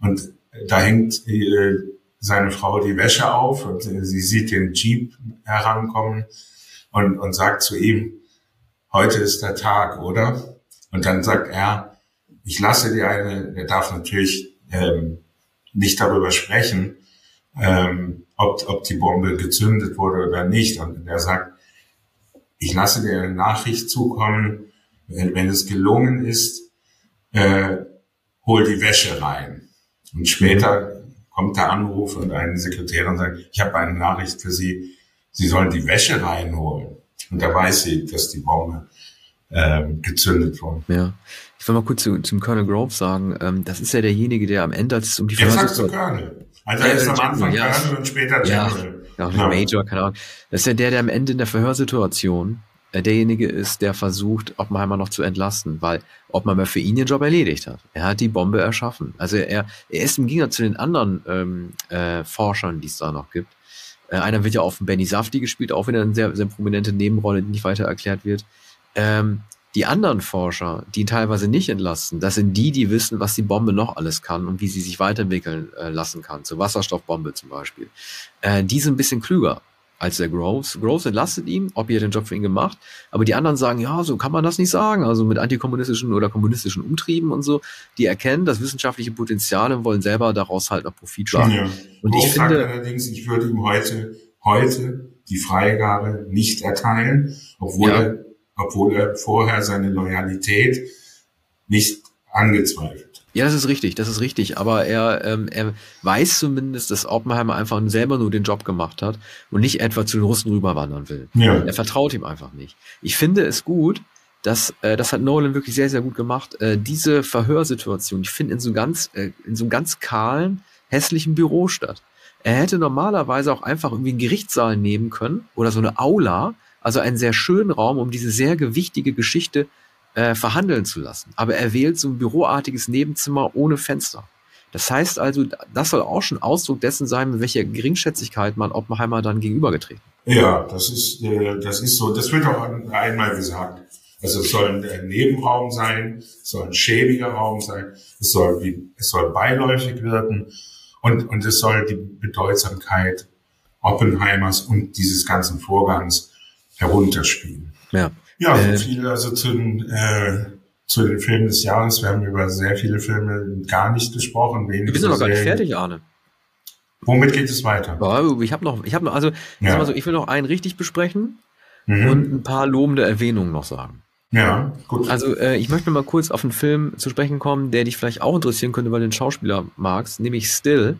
Und da hängt äh, seine Frau die Wäsche auf und äh, sie sieht den Jeep herankommen und, und sagt zu ihm, heute ist der Tag, oder? Und dann sagt er, ich lasse dir eine, er darf natürlich ähm, nicht darüber sprechen, ähm, ob, ob die Bombe gezündet wurde oder nicht. Und er sagt, ich lasse dir eine Nachricht zukommen, wenn, wenn es gelungen ist, äh, hol die Wäsche rein. Und später kommt der Anruf und eine Sekretärin sagt, ich habe eine Nachricht für Sie, Sie sollen die Wäsche reinholen. Und da weiß sie, dass die Bombe ähm, gezündet wurde. Ja. Ich will mal kurz zu, zum Colonel Grove sagen, ähm, das ist ja derjenige, der am Ende, als es um die Jetzt sagst du Colonel. Also er ist am Anfang ja, Colonel und später General. Ja, ja, Major, keine Ahnung. Das ist ja der, der am Ende in der Verhörsituation äh, derjenige ist, der versucht, Oppenheimer noch zu entlasten, weil Oppenheimer für ihn den Job erledigt hat. Er hat die Bombe erschaffen. Also er, er ist im Gegensatz zu den anderen ähm, äh, Forschern, die es da noch gibt. Äh, einer wird ja auch von Benny Safdie gespielt, auch wieder eine sehr, sehr prominente Nebenrolle, die nicht weiter erklärt wird. Ähm, die anderen Forscher, die ihn teilweise nicht entlasten, das sind die, die wissen, was die Bombe noch alles kann und wie sie sich weiterentwickeln äh, lassen kann, zur Wasserstoffbombe zum Beispiel. Äh, die sind ein bisschen klüger als der Groves. Groves entlastet ihn, ob er den Job für ihn gemacht, aber die anderen sagen, ja, so kann man das nicht sagen, also mit antikommunistischen oder kommunistischen Umtrieben und so, die erkennen das wissenschaftliche Potenzial und wollen selber daraus halt noch Profit schlagen. Ja. Und Groves ich finde allerdings, ich würde ihm heute, heute die Freigabe nicht erteilen, obwohl ja. er obwohl er vorher seine Loyalität nicht angezweifelt. Ja, das ist richtig, das ist richtig. Aber er, ähm, er weiß zumindest, dass Oppenheimer einfach selber nur den Job gemacht hat und nicht etwa zu den Russen rüberwandern will. Ja. Er vertraut ihm einfach nicht. Ich finde es gut, dass äh, das hat Nolan wirklich sehr, sehr gut gemacht. Äh, diese Verhörsituation, ich finde in so ganz, äh, in so einem ganz kahlen, hässlichen Büro statt. Er hätte normalerweise auch einfach irgendwie einen Gerichtssaal nehmen können oder so eine Aula, also einen sehr schönen Raum, um diese sehr gewichtige Geschichte äh, verhandeln zu lassen. Aber er wählt so ein büroartiges Nebenzimmer ohne Fenster. Das heißt also, das soll auch schon Ausdruck dessen sein, mit welcher Geringschätzigkeit man Oppenheimer dann gegenübergetreten. Ja, das ist, äh, das ist so. Das wird auch einmal gesagt. Also es soll ein Nebenraum sein, es soll ein schäbiger Raum sein, es soll, wie, es soll beiläufig wirken und, und es soll die Bedeutsamkeit Oppenheimers und dieses ganzen Vorgangs herunterspielen. Ja. Ja, so äh, viel also zu den, äh, zu den Filmen des Jahres. Wir haben über sehr viele Filme gar nicht gesprochen. Wir sind noch gar nicht fertig, Arne. Womit geht es weiter? ich habe noch, ich habe noch, also ja. mal so, ich will noch einen richtig besprechen mhm. und ein paar lobende Erwähnungen noch sagen. Ja, gut. Also äh, ich möchte mal kurz auf einen Film zu sprechen kommen, der dich vielleicht auch interessieren könnte, weil du den Schauspieler magst, nämlich Still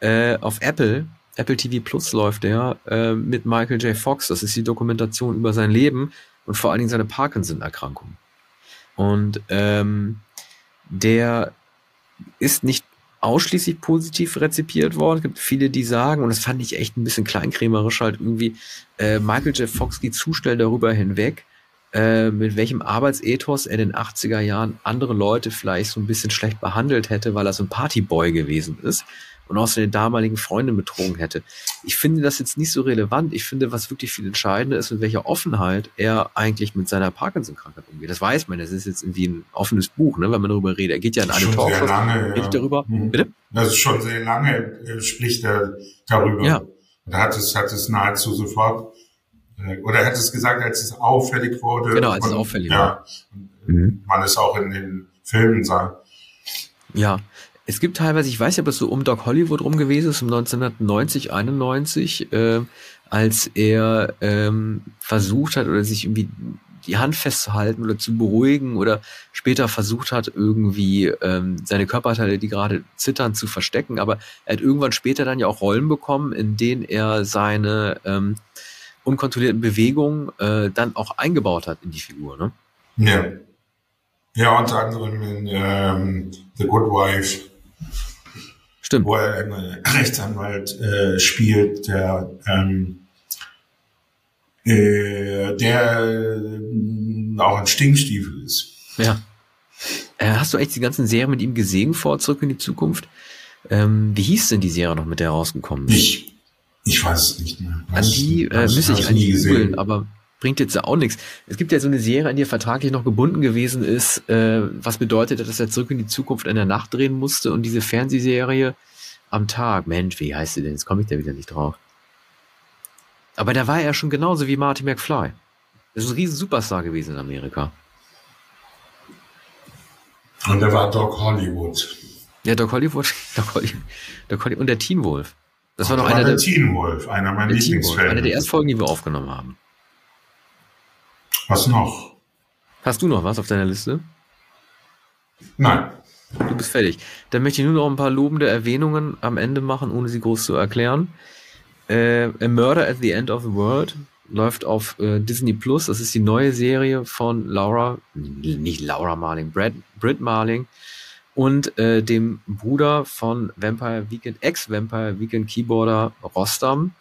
äh, auf Apple Apple TV Plus läuft der äh, mit Michael J. Fox. Das ist die Dokumentation über sein Leben und vor allen Dingen seine Parkinson-Erkrankung. Und ähm, der ist nicht ausschließlich positiv rezipiert worden. Es gibt viele, die sagen, und das fand ich echt ein bisschen kleinkrämerisch, halt irgendwie, äh, Michael J. Fox geht zu schnell darüber hinweg, äh, mit welchem Arbeitsethos er in den 80er Jahren andere Leute vielleicht so ein bisschen schlecht behandelt hätte, weil er so ein Partyboy gewesen ist und auch seine damaligen Freunde betrogen hätte. Ich finde das jetzt nicht so relevant. Ich finde, was wirklich viel entscheidender ist, mit welcher Offenheit er eigentlich mit seiner Parkinson-Krankheit umgeht. Das weiß man. Das ist jetzt irgendwie ein offenes Buch, ne, wenn man darüber redet. Er geht ja in eine Talkshow, lange, ja. darüber. Mhm. Bitte? Das ist schon sehr lange, äh, spricht er darüber. Ja. Und er hat es, hat es nahezu sofort, äh, oder er hat es gesagt, als es auffällig wurde. Genau, als und, es auffällig ja, war. Mhm. Man es auch in den Filmen sah. Ja, es gibt teilweise, ich weiß nicht, ob das so um Doc Hollywood rum gewesen ist, um 1990, 91, äh, als er ähm, versucht hat oder sich irgendwie die Hand festzuhalten oder zu beruhigen oder später versucht hat, irgendwie ähm, seine Körperteile, die gerade zittern, zu verstecken. Aber er hat irgendwann später dann ja auch Rollen bekommen, in denen er seine ähm, unkontrollierten Bewegungen äh, dann auch eingebaut hat in die Figur. Ne? Ja. Ja, unter anderem in ähm, The Good Wife. Stimmt. Wo er einen Rechtsanwalt äh, spielt, der, ähm, äh, der äh, auch ein Stinkstiefel ist. Ja. Äh, hast du echt die ganzen Serien mit ihm gesehen vor Zurück in die Zukunft? Ähm, wie hieß denn die Serie noch, mit der er rausgekommen ist? Ich, ich weiß es nicht mehr. An die äh, müsste ich eigentlich googeln, aber bringt jetzt auch nichts. Es gibt ja so eine Serie, an die er vertraglich noch gebunden gewesen ist, äh, was bedeutet, dass er zurück in die Zukunft in der Nacht drehen musste und diese Fernsehserie am Tag. Mensch, wie heißt sie denn? Jetzt komme ich da wieder nicht drauf. Aber da war er ja schon genauso wie Marty McFly. Das ist ein riesen Superstar gewesen in Amerika. Und da war Doc Hollywood. Ja, Doc Hollywood, Doc Hollywood, Doc Hollywood und der Teen Wolf. Das war noch einer der, der Teen Wolf, einer meiner Lieblingsfilme. Einer der ersten Folgen, die wir aufgenommen haben. Was noch? Hast du noch was auf deiner Liste? Nein. Du bist fertig. Dann möchte ich nur noch ein paar lobende Erwähnungen am Ende machen, ohne sie groß zu erklären. Äh, A Murder at the End of the World läuft auf äh, Disney Plus. Das ist die neue Serie von Laura, nicht Laura Marling, Brad, Britt Marling und äh, dem Bruder von Vampire Weekend, Ex-Vampire Weekend Keyboarder Rostam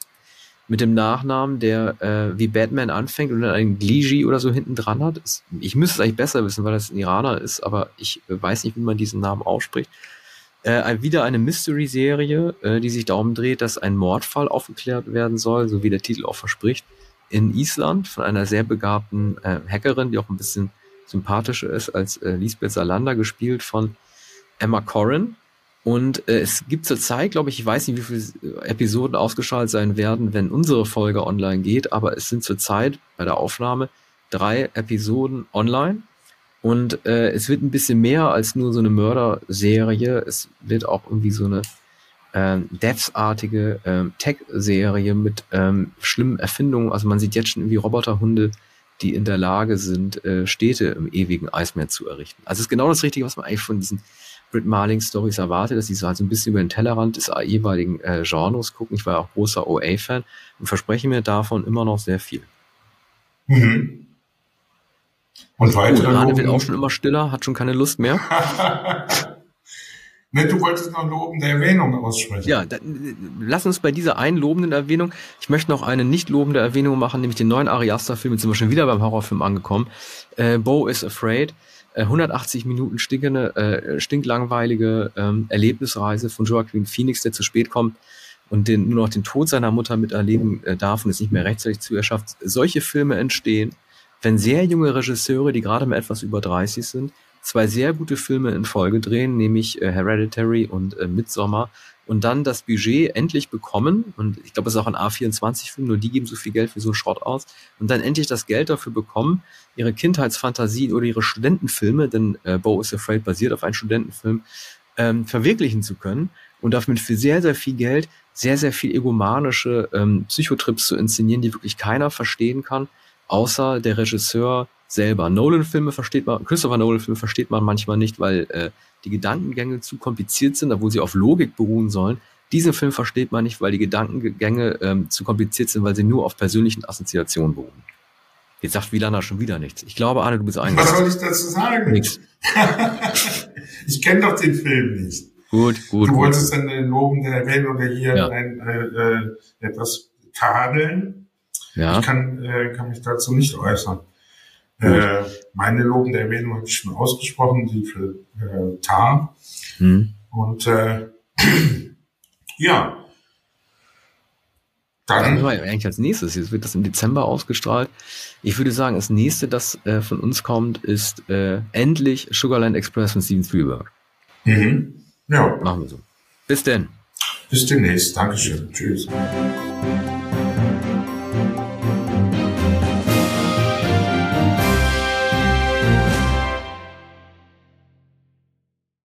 mit dem Nachnamen, der äh, wie Batman anfängt und dann einen Gliji oder so hinten dran hat. Ich müsste es eigentlich besser wissen, weil das ein Iraner ist, aber ich äh, weiß nicht, wie man diesen Namen ausspricht. Äh, wieder eine Mystery-Serie, äh, die sich darum dreht, dass ein Mordfall aufgeklärt werden soll, so wie der Titel auch verspricht, in Island von einer sehr begabten äh, Hackerin, die auch ein bisschen sympathischer ist als äh, Lisbeth Salander, gespielt von Emma Corrin. Und äh, es gibt zurzeit, glaube ich, ich weiß nicht, wie viele Episoden ausgestrahlt sein werden, wenn unsere Folge online geht, aber es sind zurzeit bei der Aufnahme drei Episoden online. Und äh, es wird ein bisschen mehr als nur so eine Mörderserie. Es wird auch irgendwie so eine ähm, Devs-artige ähm, Tech-Serie mit ähm, schlimmen Erfindungen. Also man sieht jetzt schon irgendwie Roboterhunde, die in der Lage sind, äh, Städte im ewigen Eismeer zu errichten. Also es ist genau das Richtige, was man eigentlich von diesen Brit Marling Stories erwartet, dass sie so halt so ein bisschen über den Tellerrand des jeweiligen äh, Genres gucken. Ich war ja auch großer OA-Fan und verspreche mir davon immer noch sehr viel. Mhm. Und weiter. Oh, Rane wird auch schon immer stiller, hat schon keine Lust mehr. ne, du wolltest noch lobende Erwähnung aussprechen. Ja, da, lass uns bei dieser einen lobenden Erwähnung, ich möchte noch eine nicht lobende Erwähnung machen, nämlich den neuen Ari Aster-Film, jetzt sind wir schon wieder beim Horrorfilm angekommen. Äh, Bo is Afraid. 180 äh, Minuten stinkende, äh, stinklangweilige ähm, Erlebnisreise von Joaquin Phoenix, der zu spät kommt und den, nur noch den Tod seiner Mutter miterleben äh, darf und es nicht mehr rechtzeitig zu erschafft. Solche Filme entstehen, wenn sehr junge Regisseure, die gerade mal etwas über 30 sind, zwei sehr gute Filme in Folge drehen, nämlich äh, Hereditary und äh, Midsommar, und dann das Budget endlich bekommen, und ich glaube, es ist auch ein A24-Film, nur die geben so viel Geld für so einen Schrott aus, und dann endlich das Geld dafür bekommen, ihre Kindheitsfantasien oder ihre Studentenfilme, denn äh, Bo is Afraid basiert auf einem Studentenfilm, ähm, verwirklichen zu können und damit für sehr, sehr viel Geld sehr, sehr viel egomanische ähm, Psychotrips zu inszenieren, die wirklich keiner verstehen kann, außer der Regisseur selber. Nolan-Filme versteht man, Christopher Nolan-Filme versteht man manchmal nicht, weil äh, die Gedankengänge zu kompliziert sind, obwohl sie auf Logik beruhen sollen. Diesen Film versteht man nicht, weil die Gedankengänge ähm, zu kompliziert sind, weil sie nur auf persönlichen Assoziationen beruhen. Jetzt sagt Vilana schon wieder nichts. Ich glaube, Arne, du bist eigentlich. Was soll ich dazu sagen? Nichts. ich kenne doch den Film nicht. Gut, gut. Du gut. wolltest dann eine lobende erwähnen oder hier ja. ein, äh, äh, etwas tadeln. Ja. Ich kann, äh, kann mich dazu nicht äußern. Äh, meine lobende Erwähnung habe ich schon ausgesprochen, die für äh, Tar. Hm. Und äh, ja. Dann, dann eigentlich als nächstes. Jetzt wird das im Dezember ausgestrahlt. Ich würde sagen, das nächste, das äh, von uns kommt, ist äh, endlich Sugarland Express von Steven Spielberg. Mhm. Ja. Machen wir so. Bis denn. Bis demnächst. Dankeschön. Tschüss.